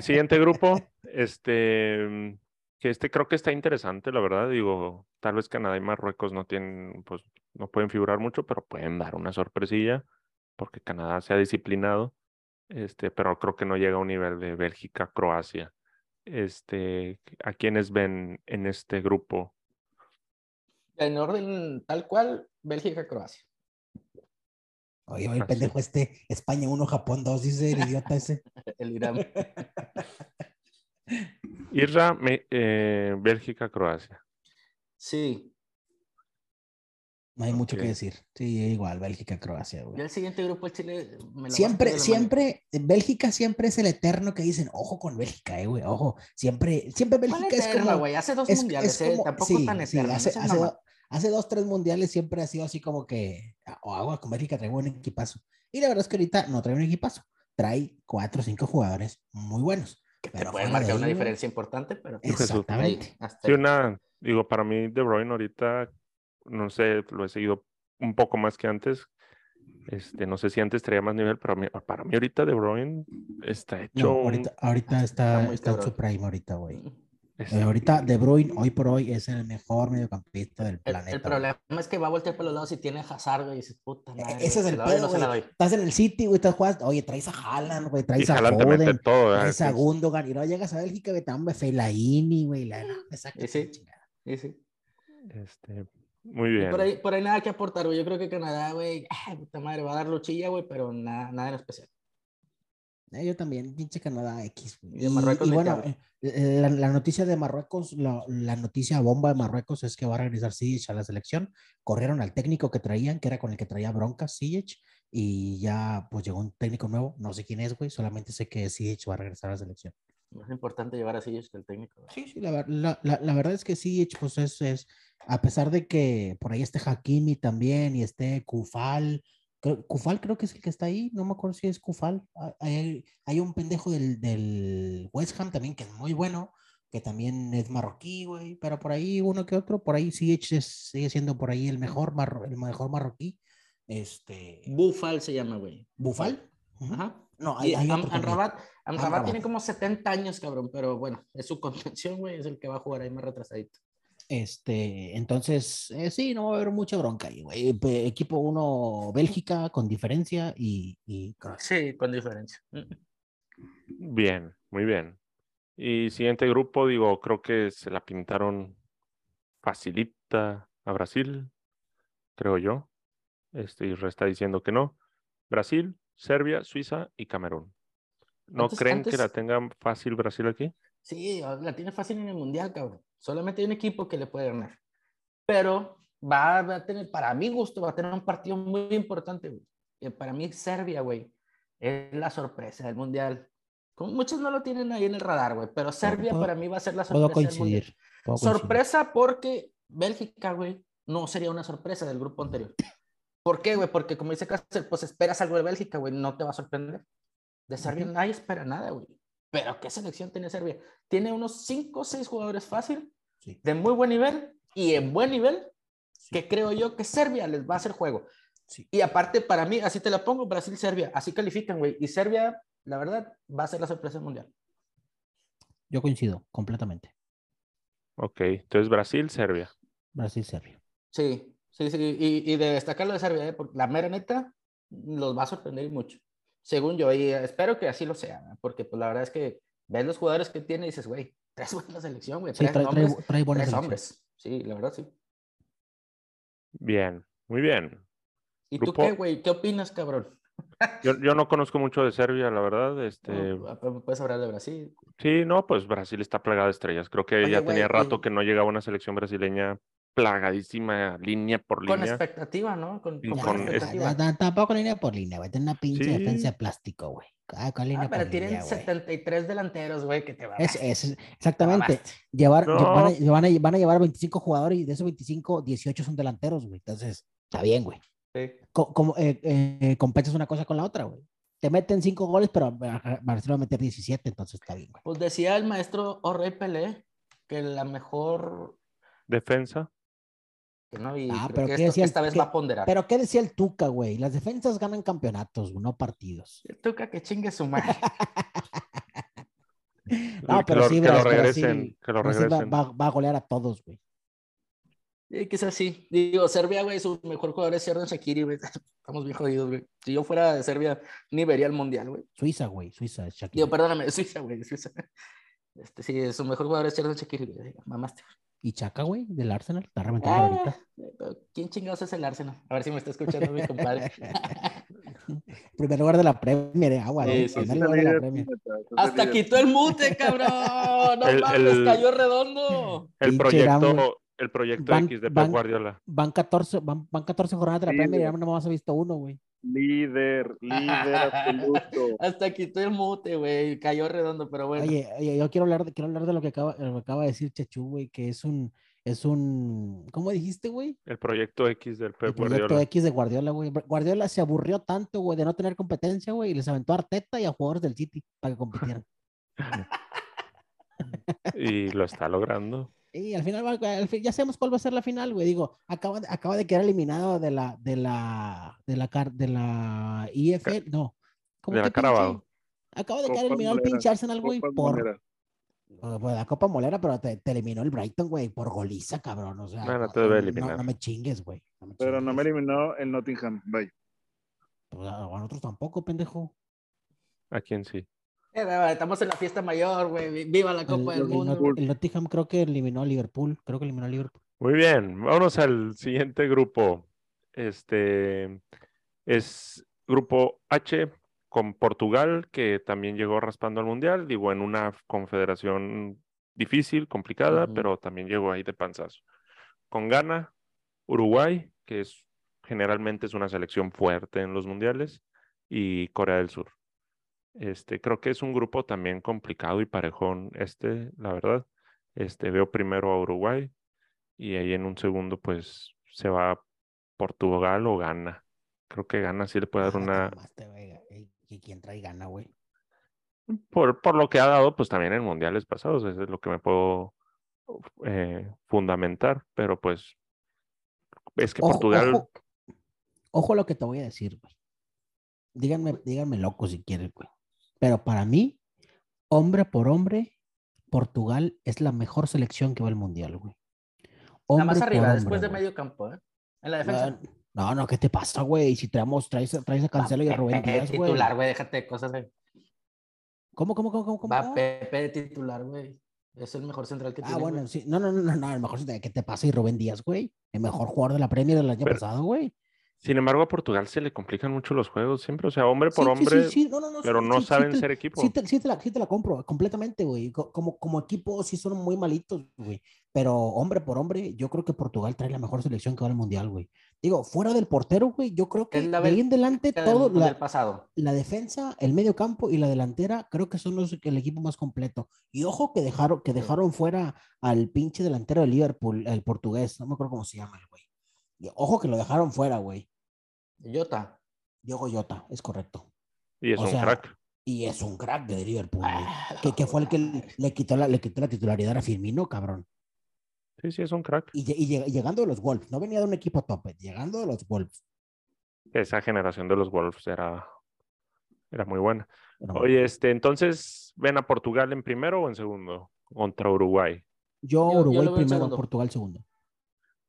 Siguiente grupo, este, que este creo que está interesante, la verdad. Digo, tal vez Canadá y Marruecos no tienen, pues, no pueden figurar mucho, pero pueden dar una sorpresilla, porque Canadá se ha disciplinado, este, pero creo que no llega a un nivel de Bélgica, Croacia. Este, ¿a quiénes ven en este grupo? En orden tal cual, Bélgica, Croacia. Oye, oye, el Así. pendejo este, España 1, Japón 2, dice el idiota ese. El Irán. Irra, eh, Bélgica, Croacia. Sí. No hay mucho que decir. Sí, igual, Bélgica, Croacia, güey. Yo el siguiente grupo, el Chile. me la Siempre, mano. siempre, Bélgica siempre es el eterno que dicen, ojo con Bélgica, eh, güey, ojo. Siempre, siempre ¿Cuál Bélgica es eterna, como. güey? Hace dos es- mundiales, es eh, Tampoco sí, tan sí, eterna. hace, no seas hace mamá. do- hace dos, tres mundiales siempre ha sido así como que, o agua con Bélgica trae buen equipazo. Y la verdad es que ahorita no trae un equipazo, trae cuatro o cinco jugadores muy buenos. Que pero puede fuera de marcar una güey. diferencia importante, pero. Exactamente. Sí, una, digo, para mí De Bruyne ahorita, no sé, lo he seguido un poco más que antes. Este, no sé si antes traía más nivel, pero mí- para mí ahorita De Bruyne está hecho No, un- ahorita, está, Está en su prime ahorita, güey. Eh, ahorita De Bruyne, hoy por hoy, es el mejor mediocampista del El, planeta. el problema es que va a voltear por los lados y tiene Hazard, güey, y dices, puta madre. E-, Ese es ¿se el pedo, no? Estás en el City, güey, estás jugando. Oye, traes a Haaland, güey, y traes a Haaland te mete Foden, todo, ¿verdad? traes a Entonces, Gundogan. Y no llegas a Bélgica, güey, te dan Fellaini, güey. La. Sí, sí. este, muy Y bien. por ahí, por ahí nada que aportar, güey. Yo creo que Canadá, güey, ay, puta madre, va a dar luchilla, güey, pero nada, nada en especial. Eh, yo también, pinche Canadá X. güey. Y de Marruecos y te bueno, hablo. eh, la, la noticia de Marruecos, la, la noticia bomba de Marruecos es que va a regresar Sijic a la selección. Corrieron al técnico que traían, que era con el que traía broncas, Sijic, y ya pues llegó un técnico nuevo. No sé quién es, güey, solamente sé que Sijic va a regresar a la selección. Es importante llevar así que el técnico. Sí, sí, la, la, la- la verdad es que sí, pues es, es, a pesar de que por ahí esté Hakimi también y esté Kufal, Kufal creo que es el que está ahí, no me acuerdo si es Kufal, Ah, hay, hay un pendejo del, del West Ham también que es muy bueno, que también es marroquí, güey, pero por ahí uno que otro, por ahí sí sigue siendo por ahí el mejor, marro- el mejor marroquí, este, Bufal se llama, güey. Bufal. Ajá. No, Y hay, hay Am-. Amrabat, Amrabat Amrabat. tiene como 70 años, cabrón, pero bueno, es su contención, güey, es el que va a jugar ahí más retrasadito. Este, entonces, eh, sí, no va a haber mucha bronca ahí, güey. Equipo 1, Bélgica, con diferencia, y, y. Sí, con diferencia. Bien, muy bien. Y siguiente grupo, digo, creo que se la pintaron facilita a Brasil, creo yo. Este Isra está diciendo que no. Brasil, Serbia, Suiza y Camerún. ¿No Antes- creen que la tengan fácil Brasil aquí? Sí, la tiene fácil en el mundial, cabrón. Solamente hay un equipo que le puede ganar. Pero va, va a tener, para mi gusto, va a tener un partido muy importante, güey. Que para mí, Serbia, güey, es la sorpresa del mundial. Como muchos no lo tienen ahí en el radar, güey, pero Serbia puedo- para mí va a ser la Puedo sorpresa del mundial. coincidir. puedo coincidir. Sorpresa porque Bélgica, güey, no sería una sorpresa del grupo anterior. ¿Por qué, güey? Porque como dice Cáceres, pues esperas algo de Bélgica, güey, no te va a sorprender. De Serbia Ujú. nadie espera nada, güey. Pero ¿qué selección tiene Serbia? Tiene unos 5 o 6 jugadores fácil, Sí. de muy buen nivel y en buen nivel, Sí. que creo yo que Serbia les va a hacer juego. Sí. Y aparte, para mí, así te la pongo, Brasil-Serbia, así califican, güey. Y Serbia, la verdad, va a ser la sorpresa mundial. Yo coincido completamente. Ok, entonces Brasil, Serbia. Brasil, Serbia. Sí, sí, sí. Y, y de destacar lo de Serbia, ¿eh? porque la mera neta los va a sorprender mucho. Según yo, y espero que así lo sea, ¿eh? porque pues la verdad es que ves los jugadores que tiene y dices, güey, traes buena selección, güey. Sí, Tres trae, trae, nombres, trae buena tres hombres. Sí, la verdad sí. Bien, muy bien. ¿Y tú qué, güey? ¿Qué opinas, cabrón? Yo, yo no conozco mucho de Serbia, la verdad. Este, No, puedes hablar de Brasil. sí, no, pues Brasil está plagada de estrellas. Creo que Oye, ya tenía rato que no llegaba una selección brasileña plagadísima línea por Con línea. expectativa, ¿no? Con, con con expectativa. ta- Tampoco línea por línea, güey. Tiene una pinche Sí. defensa de plástico, güey. Ah, con línea Ah, pero por tienen línea, güey. 73 delanteros, güey, que te va Es, es- exactamente. Llevar, No. van, a, van a- van a llevar 25 jugadores y de esos 25, 18 son delanteros, güey. Entonces, está bien, güey. Sí. Co- como, eh, eh, compensas una cosa con la otra, güey. Te meten 5 goles, pero Barcelona va a meter 17, entonces está bien, güey. Pues decía el maestro Orrey Pelé que la mejor. Defensa. Que no, y Ah, creo pero que ¿qué esto- decía el- esta vez qué- va a ponderar. Pero, ¿qué decía el Tuca, güey? Las defensas ganan campeonatos, güey, no partidos. El Tuca que chingue su madre. No, que pero lo, sí, que lo regresen, que lo Brasil va, regresen. va- va a golear a todos, güey. Sí, quizás sí. Digo, Serbia, güey, su mejor jugador es Xherdan Shaqiri, güey. Estamos bien jodidos, güey. Si yo fuera de Serbia, ni vería el mundial, güey. Suiza, güey, Suiza, Shakira. Digo, perdóname, Suiza, güey, Suiza. Este, sí, su mejor jugador es Xherdan Shaqiri, güey. Mamaste. Y Chaca, güey, del Arsenal, está reventando Ah, ahorita. ¿Quién chingados es el Arsenal? A ver si me está escuchando mi compadre. Primer lugar de la Premier, eh, agua, Sí, sí, Primer sí. lugar de la Premier. Hasta quitó el mute, cabrón. No El- mames, el- cayó redondo. El proyecto. El proyecto Van- X de Pep Guardiola. Van 14, van, van 14 jornadas de la Premier y ya no más he visto uno, güey. Líder, líder absoluto. Hasta quitó el mute, güey. Cayó redondo, pero bueno. Oye, oye, yo quiero hablar de, quiero hablar de lo que acaba, lo que acaba de decir Chechu, güey, que es un, es un, ¿cómo dijiste, güey? El proyecto X del El Pep proyecto Guardiola. X de Guardiola, güey. Guardiola se aburrió tanto, güey, de no tener competencia, güey, y les aventó a Arteta y a jugadores del City para que compitieran. Y lo está logrando. Y al final, va- al fin- ya sabemos cuál va a ser la final, güey. Digo, acaba de, acaba de quedar eliminado de la, de la, de la, car- de la IFL, no. ¿cómo de la? Carabao. Acaba de quedar eliminado el moleras, pinche Arsenal, güey, por, pues, la Copa Molera, pero te, te eliminó el Brighton, güey, por goliza, cabrón. O sea, No, no te debe no, eliminar. no me chingues, güey. No me Pero no me eliminó el Nottingham. Bye. Pues, a a nosotros tampoco, pendejo. ¿A quién sí? Eh, Estamos en la fiesta mayor, güey. Viva la El, Copa del el Mundo. Not- el Nottingham creo que eliminó a Liverpool. Creo que eliminó a Liverpool. Muy bien, vámonos al siguiente grupo. Este es grupo H con Portugal, que también llegó raspando al Mundial, digo, en una confederación difícil, complicada, pero también llegó ahí de panzazo. Con Ghana, Uruguay, que es generalmente es una selección fuerte en los mundiales, y Corea del Sur. Este, creo que es un grupo también complicado y parejón, este, la verdad. Este, veo primero a Uruguay, y ahí en un segundo, pues, se va Portugal o Ghana. Creo que Ghana sí le puede dar Ah, una. Ey, ¿y quién trae gana, güey? por, por lo que ha dado, pues también en mundiales pasados, eso es lo que me puedo eh, fundamentar, pero pues es que Ojo, Portugal, ojo, ojo a lo que te voy a decir, güey. Díganme, díganme loco si quieren, güey. Pero para mí, hombre por hombre, Portugal es la mejor selección que va al mundial, güey. Nada Hombre más por arriba, hombre, después de medio campo, ¿eh? En la defensa. No, no, ¿qué te pasa, güey? Si traemos, traes, traes a Cancelo y a Rubén Díaz, güey. titular, güey. Déjate de cosas, güey. ¿Cómo, cómo, cómo, cómo? cómo? Va Pepe de titular, güey. Es el mejor central que Ah, tiene. bueno, güey. sí. No, no, no, no, no, el mejor ¿qué te pasa? Y Rubén Díaz, güey. El mejor jugador de la Premier del año Pero- pasado, güey. Sin embargo, a Portugal se le complican mucho los juegos siempre, o sea, hombre por Sí, hombre, sí, sí, no, no, no, pero sí, no sí, sí saben te- ser equipo. Sí te, sí te la, sí te la compro completamente, güey. Co- Como, como equipo sí son muy malitos, güey. Pero hombre por hombre, yo creo que Portugal trae la mejor selección que va al mundial, güey. Digo, fuera del portero, güey, yo creo que de ahí en adelante Del- todo, del la, pasado. la defensa, el medio campo y la delantera, creo que son los, el equipo más completo. Y ojo que dejaron, que dejaron fuera al pinche delantero de Liverpool, el portugués, no me acuerdo cómo se llama el güey. Ojo que lo dejaron fuera, güey. Jota. Diogo Jota, es correcto. Y es o un sea, crack. Y es un crack de Liverpool, güey. Ah, que, que fue el que le, le quitó la, le quitó la titularidad a Firmino, cabrón. Sí, sí, es un crack. Y, lle- y lleg- llegando de los Wolves, no venía de un equipo tope, llegando de los Wolves. Esa generación de los Wolves era, era muy buena. Pero Oye, este, entonces, ¿ven a Portugal en primero o en segundo? Contra Uruguay. yo, Uruguay primero, segundo. Portugal segundo.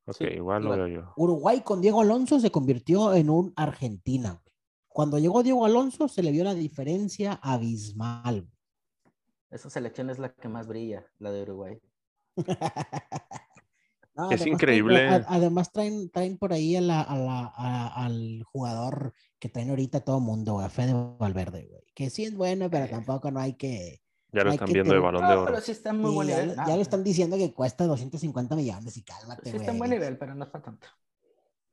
Ok, Sí, igual lo igual. veo yo. Uruguay con Diego Alonso se convirtió en un Argentina. güey. Cuando llegó Diego Alonso se le vio la diferencia abismal. Esa selección es la que más brilla, la de Uruguay. No, Es además traen- increíble. a- además traen, traen por ahí a la- a la- a- al jugador que traen ahorita todo mundo, güey, a Fede Valverde, güey. Que sí es bueno, pero Eh. tampoco no hay que... Ya lo están que viendo de balón de oro. pero sí está muy buen ya, nivel. ya le están diciendo que cuesta 250 millones y cálmate, Sí está en buen nivel, pero no es para tanto.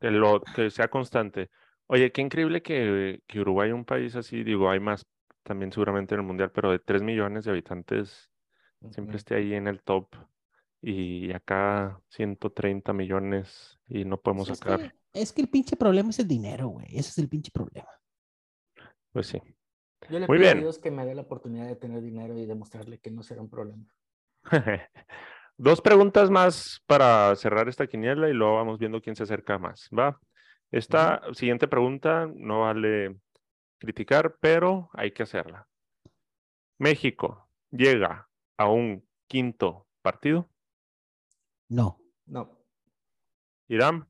Que, lo, que sea constante. Oye, qué increíble que, que Uruguay, un país así, digo, hay más también seguramente en el Mundial, pero de 3 millones de habitantes, siempre esté ahí en el top. Y acá 130 millones y no podemos es, sacar. que, es que el pinche problema es el dinero, güey. Ese es el pinche problema. Pues sí. Yo le Muy pido a bien. Dios que me dé la oportunidad de tener dinero y demostrarle que no será un problema. Dos preguntas más para cerrar esta quiniela y luego vamos viendo quién se acerca más. Va. Esta siguiente pregunta no vale criticar, pero hay que hacerla. México llega a un quinto partido. No, No. Irán,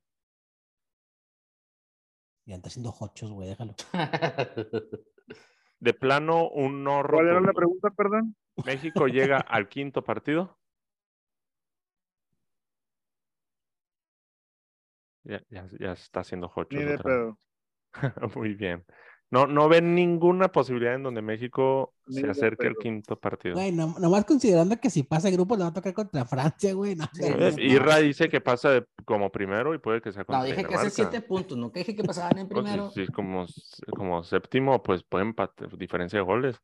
ya está haciendo hochos, güey, déjalo. de plano un no ¿Cuál era la rotundo. pregunta, perdón? México llega al quinto partido. Ya, ya, ya está haciendo pedo. Muy bien. No, no ven ninguna posibilidad en donde México se acerque al quinto partido. Güey, no- nomás considerando que si pasa el grupo le va a tocar contra Francia, güey. No, Sí, Eh, no. Irra dice que pasa de- como primero y puede que sea No, contra dije que hace siete puntos, nunca dije que pasaban en primero. si como, como séptimo, pues pueden diferencia de goles.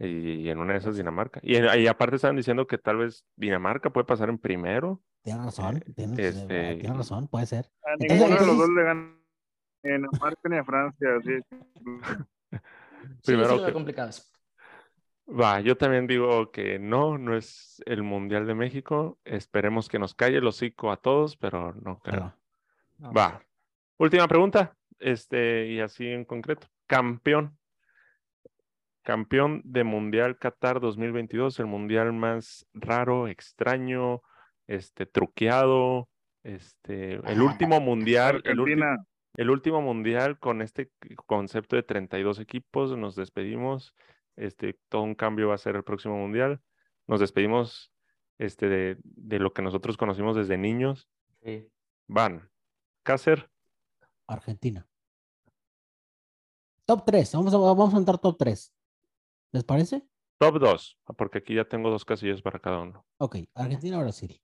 Y, y en una de esas Dinamarca. Y, y aparte estaban diciendo que tal vez Dinamarca puede pasar en primero. Tienes razón, tienes, este- tienes razón, puede ser. A Entonces- ninguno de los dos le ganan ni a Dinamarca ni a Francia. Así. Sí, primero que- eso. Va, yo también digo que no, no es el Mundial de México. Esperemos que nos calle el hocico a todos, pero no creo. No. Va. Última pregunta, este, y así en concreto. Campeón. Campeón de Mundial Qatar 2022, el mundial más raro, extraño, este, truqueado, este, el último mundial, el. El último mundial con este concepto de 32 equipos. Nos despedimos. Este, todo un cambio va a ser el próximo mundial. Nos despedimos este, de, de lo que nosotros conocimos desde niños. Sí. Van. Cácer. Argentina. Top 3, vamos a, vamos a entrar top 3. ¿Les parece? Top 2, porque aquí ya tengo dos casillas para cada uno. Ok, Argentina, Brasil.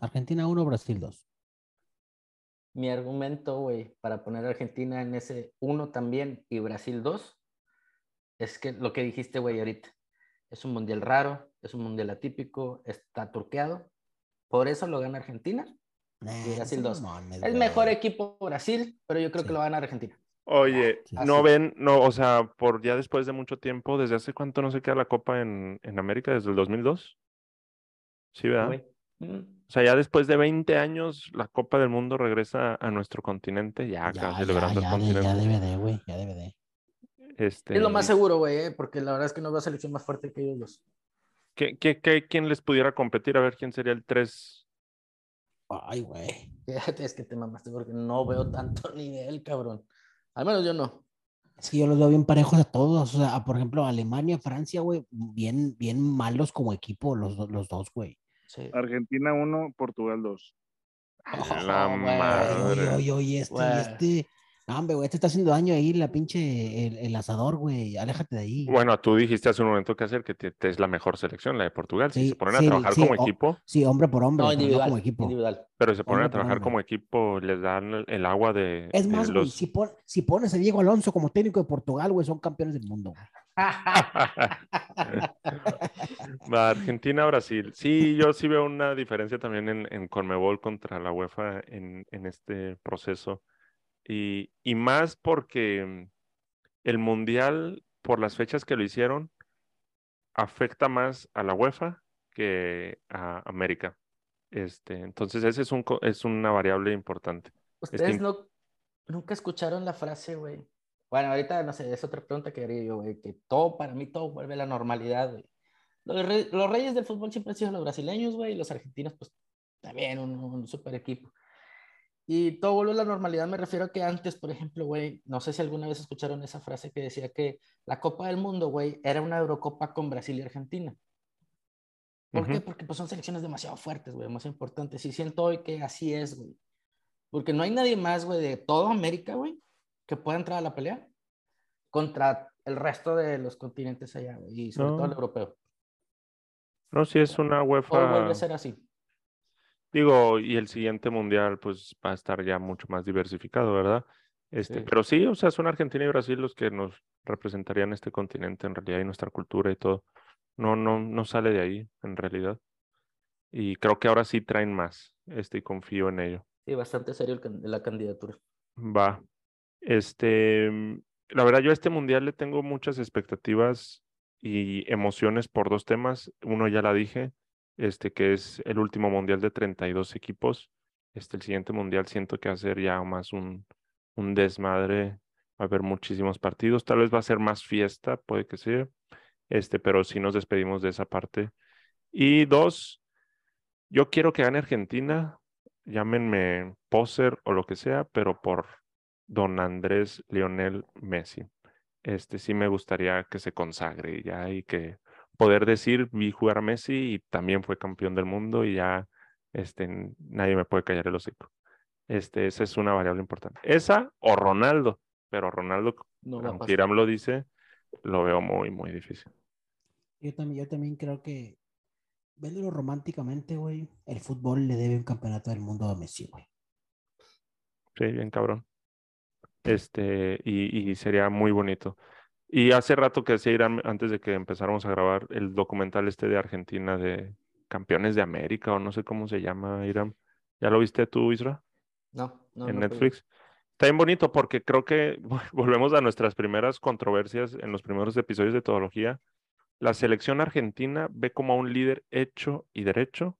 Argentina 1, Brasil 2. Mi argumento, güey, para poner a Argentina en ese uno también y Brasil dos, es que lo que dijiste, güey, ahorita. Es un mundial raro, es un mundial atípico, está turqueado. Por eso lo gana Argentina. Nah, Brasil son dos. mamones, Es güey. mejor equipo Brasil, pero yo creo Sí. que lo va a ganar Argentina. Oye, Sí. no Así. ven, no, o sea, por ya después de mucho tiempo, ¿desde hace cuánto no se queda la Copa en, en América? ¿Desde el 2002? Sí, ¿verdad? güey. Mm. O sea, ya después de 20 años, la Copa del Mundo regresa a nuestro continente, ya Ya, celebrando ya, el ya, de- ya continente. DVD, güey, ya DVD. Este, Es lo más seguro, güey, eh, porque la verdad es que no veo selección más fuerte que ellos dos. ¿qué, qué, qué- quién les pudiera competir? A ver quién sería el 3. Ay, güey. Es que te mamaste porque no veo tanto nivel, cabrón. Al menos yo no. Es que yo los veo bien parejos a todos. O sea, por ejemplo, Alemania, Francia, güey, bien, bien malos como equipo, los dos, güey. Sí. Argentina 1, Portugal 2. La Oh, güey. madre. Oye, oye, este, este. No, hombre, güey, te está haciendo daño ahí la pinche, el, el asador, güey. Aléjate de ahí. Bueno, tú dijiste hace un momento que hacer que te- te es la mejor selección, la de Portugal. Si Sí, se ponen sí, a trabajar sí, como o- equipo, Sí, hombre por hombre, No, individual. como equipo. individual. pero si se ponen Hombre a trabajar como equipo, les dan el, agua de, Es de más, güey, los... si, pon- si pones a Diego Alonso como técnico de Portugal, güey, son campeones del mundo. güey. Va, Argentina, Brasil. Sí, yo sí veo una diferencia también en, en Conmebol contra la UEFA en, en este proceso. Y, y más porque mm, el Mundial, por las fechas que lo hicieron, afecta más a la UEFA que a América. Este, entonces, ese es, un, es una variable importante. Ustedes no, nunca escucharon la frase, güey. Bueno, ahorita no sé, es otra pregunta que haría yo, güey, que todo, para mí, todo vuelve a la normalidad, güey. Los, re- los reyes del fútbol siempre han sido los brasileños, güey, y los argentinos, pues, también un, un super equipo. Y todo vuelve a la normalidad, me refiero a que antes, por ejemplo, güey, no sé si alguna vez escucharon esa frase que decía que la Copa del Mundo, güey, era una Eurocopa con Brasil y Argentina. ¿Por qué? Ujú. Porque pues son selecciones demasiado fuertes, güey, demasiado importantes. Y siento hoy que así es, güey. Porque no hay nadie más, güey, de toda América, güey, que pueda entrar a la pelea contra el resto de los continentes allá, y sobre todo el No. europeo. No, si es una Todo vuelve UEFA. a ser así. Digo, y el siguiente mundial, pues va a estar ya mucho más diversificado, ¿verdad? Este, Sí. pero sí, o sea, son Argentina y Brasil los que nos representarían este continente en realidad y nuestra cultura y todo. No, no, no sale de ahí, en realidad. Y creo que ahora sí traen más, este, y confío en ello. Sí, bastante serio el la candidatura. Va. Este, mm, la verdad, yo a este mundial le tengo muchas expectativas y emociones por dos temas. Uno ya la dije, este, que es el último mundial de 32 equipos. Este, el siguiente mundial siento que va a ser ya más un, un desmadre. Va a haber muchísimos partidos. Tal vez va a ser más fiesta, puede que sea. Este, pero sí nos despedimos de esa parte. Y dos, yo quiero que gane Argentina, llámenme poser o lo que sea, pero por don Andrés Lionel Messi. Este sí me gustaría que se consagre ya y que poder decir, vi jugar a Messi y también fue campeón del mundo y ya este, nadie me puede callar el hocico. Este, esa es una variable importante. Esa o Ronaldo, pero Ronaldo No aunque lo dice, lo veo muy, muy difícil. Yo también, yo también creo que, viéndolo románticamente, güey, el fútbol le debe un campeonato del mundo a Messi, güey. Sí, bien cabrón. Este, y, y sería muy bonito. Y hace rato que decía Irán, antes de que empezáramos a grabar, el documental este de Argentina de Campeones de América, o no sé cómo se llama, Irán. ¿Ya lo viste tú, Isra? No, no. en no puedo. Netflix. Está bien bonito porque creo que volvemos a nuestras primeras controversias en los primeros episodios de Todología. La selección argentina ve como a un líder hecho y derecho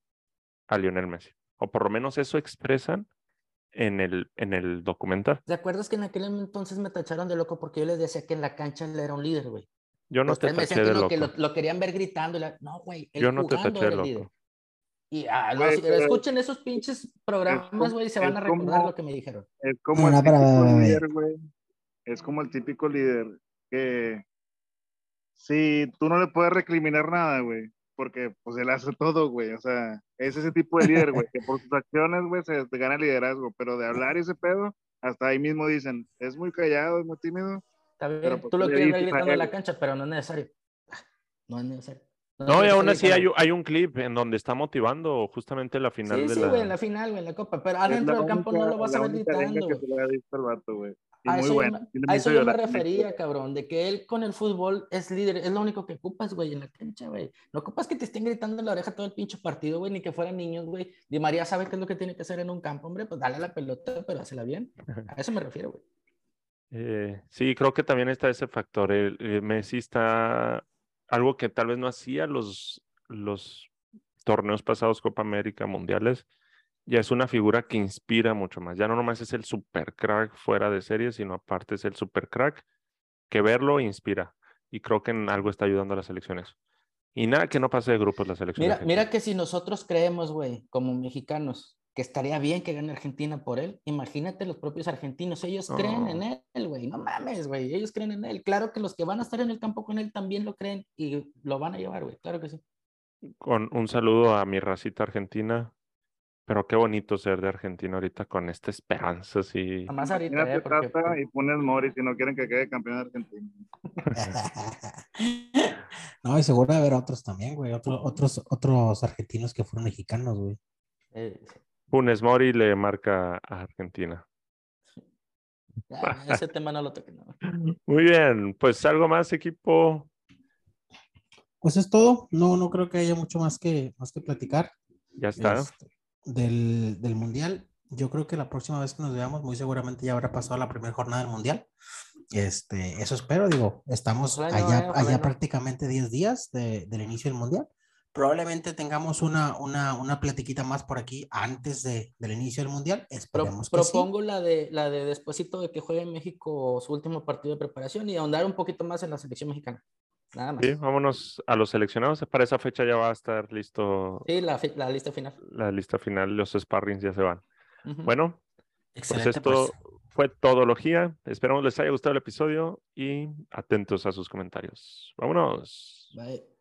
a Lionel Messi. O por lo menos eso expresan en el, en el documental. ¿Te acuerdas que en aquel entonces me tacharon de loco porque yo les decía que en la cancha él era un líder, güey? Yo no Los te taché de que, no, que loco. lo, lo querían ver gritando. y la- No, güey. él Yo no te taché de líder. loco. Y ah, si- pero escuchen esos pinches programas, güey, y se van a recordar como- lo que me dijeron. Es como No, el típico líder, güey. Es como el típico líder que si tú no le puedes recriminar nada, güey, porque pues él hace todo, güey. O sea, es ese tipo de líder, güey, que por sus acciones, güey, se te gana el liderazgo, pero de hablar y ese pedo, hasta ahí mismo dicen, es muy callado, es muy tímido. Está bien, Pero, pues, tú lo quieres ver gritando en la cancha, pero no es necesario. No es necesario. No, y tienes que aún así hay, hay un clip en donde está motivando justamente la final Sí, de sí, la... güey, en la final, güey, en la copa. Pero adentro la del campo no lo vas a la ver gritando, que güey. se le ha visto al vato, güey. A muy eso, yo me- a eso yo refería, cabrón, de que él con el fútbol es líder, es lo único que ocupas, güey, en la cancha, güey. No ocupas que te estén gritando en la oreja todo el pinche partido, güey, ni que fueran niños, güey. Di María sabe qué es lo que tiene que hacer en un campo, hombre, pues dale la pelota, pero hazla bien. A eso me refiero, güey. Eh, sí, creo que también está ese factor. El, Messi está algo que tal vez no hacía los, los torneos pasados, Copa América, Mundiales. Ya es una figura que inspira mucho más. Ya no nomás es el super crack fuera de serie, sino aparte es el super crack que verlo inspira. Y creo que en algo está ayudando a las elecciones. Y nada que no pase de grupos la selección. Mira, mira que si nosotros creemos, güey, como mexicanos, que estaría bien que gane Argentina por él, imagínate los propios argentinos, ellos creen en él, güey, no mames, güey, ellos creen en él. Claro que los que van a estar en el campo con él también lo creen y lo van a llevar, güey, claro que sí. Con un saludo a mi racita argentina. Pero qué bonito ser de Argentina ahorita con esta esperanza, así. Nada más ahorita, eh, porque- Tata y pones Mori si no quieren que quede campeón de Argentina. no, y seguro de haber otros también, güey. Otros, otros, otros argentinos que fueron mexicanos, güey. eh, sí. Funes Mori le marca a Argentina. Ya, ese tema no lo toque, no. Muy bien, pues algo más, equipo. Pues es todo. No, no creo que haya mucho más que, más que platicar. Ya está. este, del, del Mundial. Yo creo que la próxima vez que nos veamos, muy seguramente ya habrá pasado la primera jornada del Mundial. Este, eso espero, digo, estamos Ojalá allá, eh, allá no. prácticamente 10 días de- del inicio del Mundial. Probablemente tengamos una, una, una platiquita más por aquí antes de, del inicio del Mundial. Pro- Esperemos que sí. propongo la de la de despuesito de que juegue en México su último partido de preparación y ahondar un poquito más en la selección mexicana. Nada más. Sí, vámonos a los seleccionados. Para esa fecha ya va a estar listo Sí, la, lista final. la lista final. Los sparrings ya se van. Bueno, pues Excelente, esto pues. fue Todología. Esperamos les haya gustado el episodio y atentos a sus comentarios. Vámonos. Bye.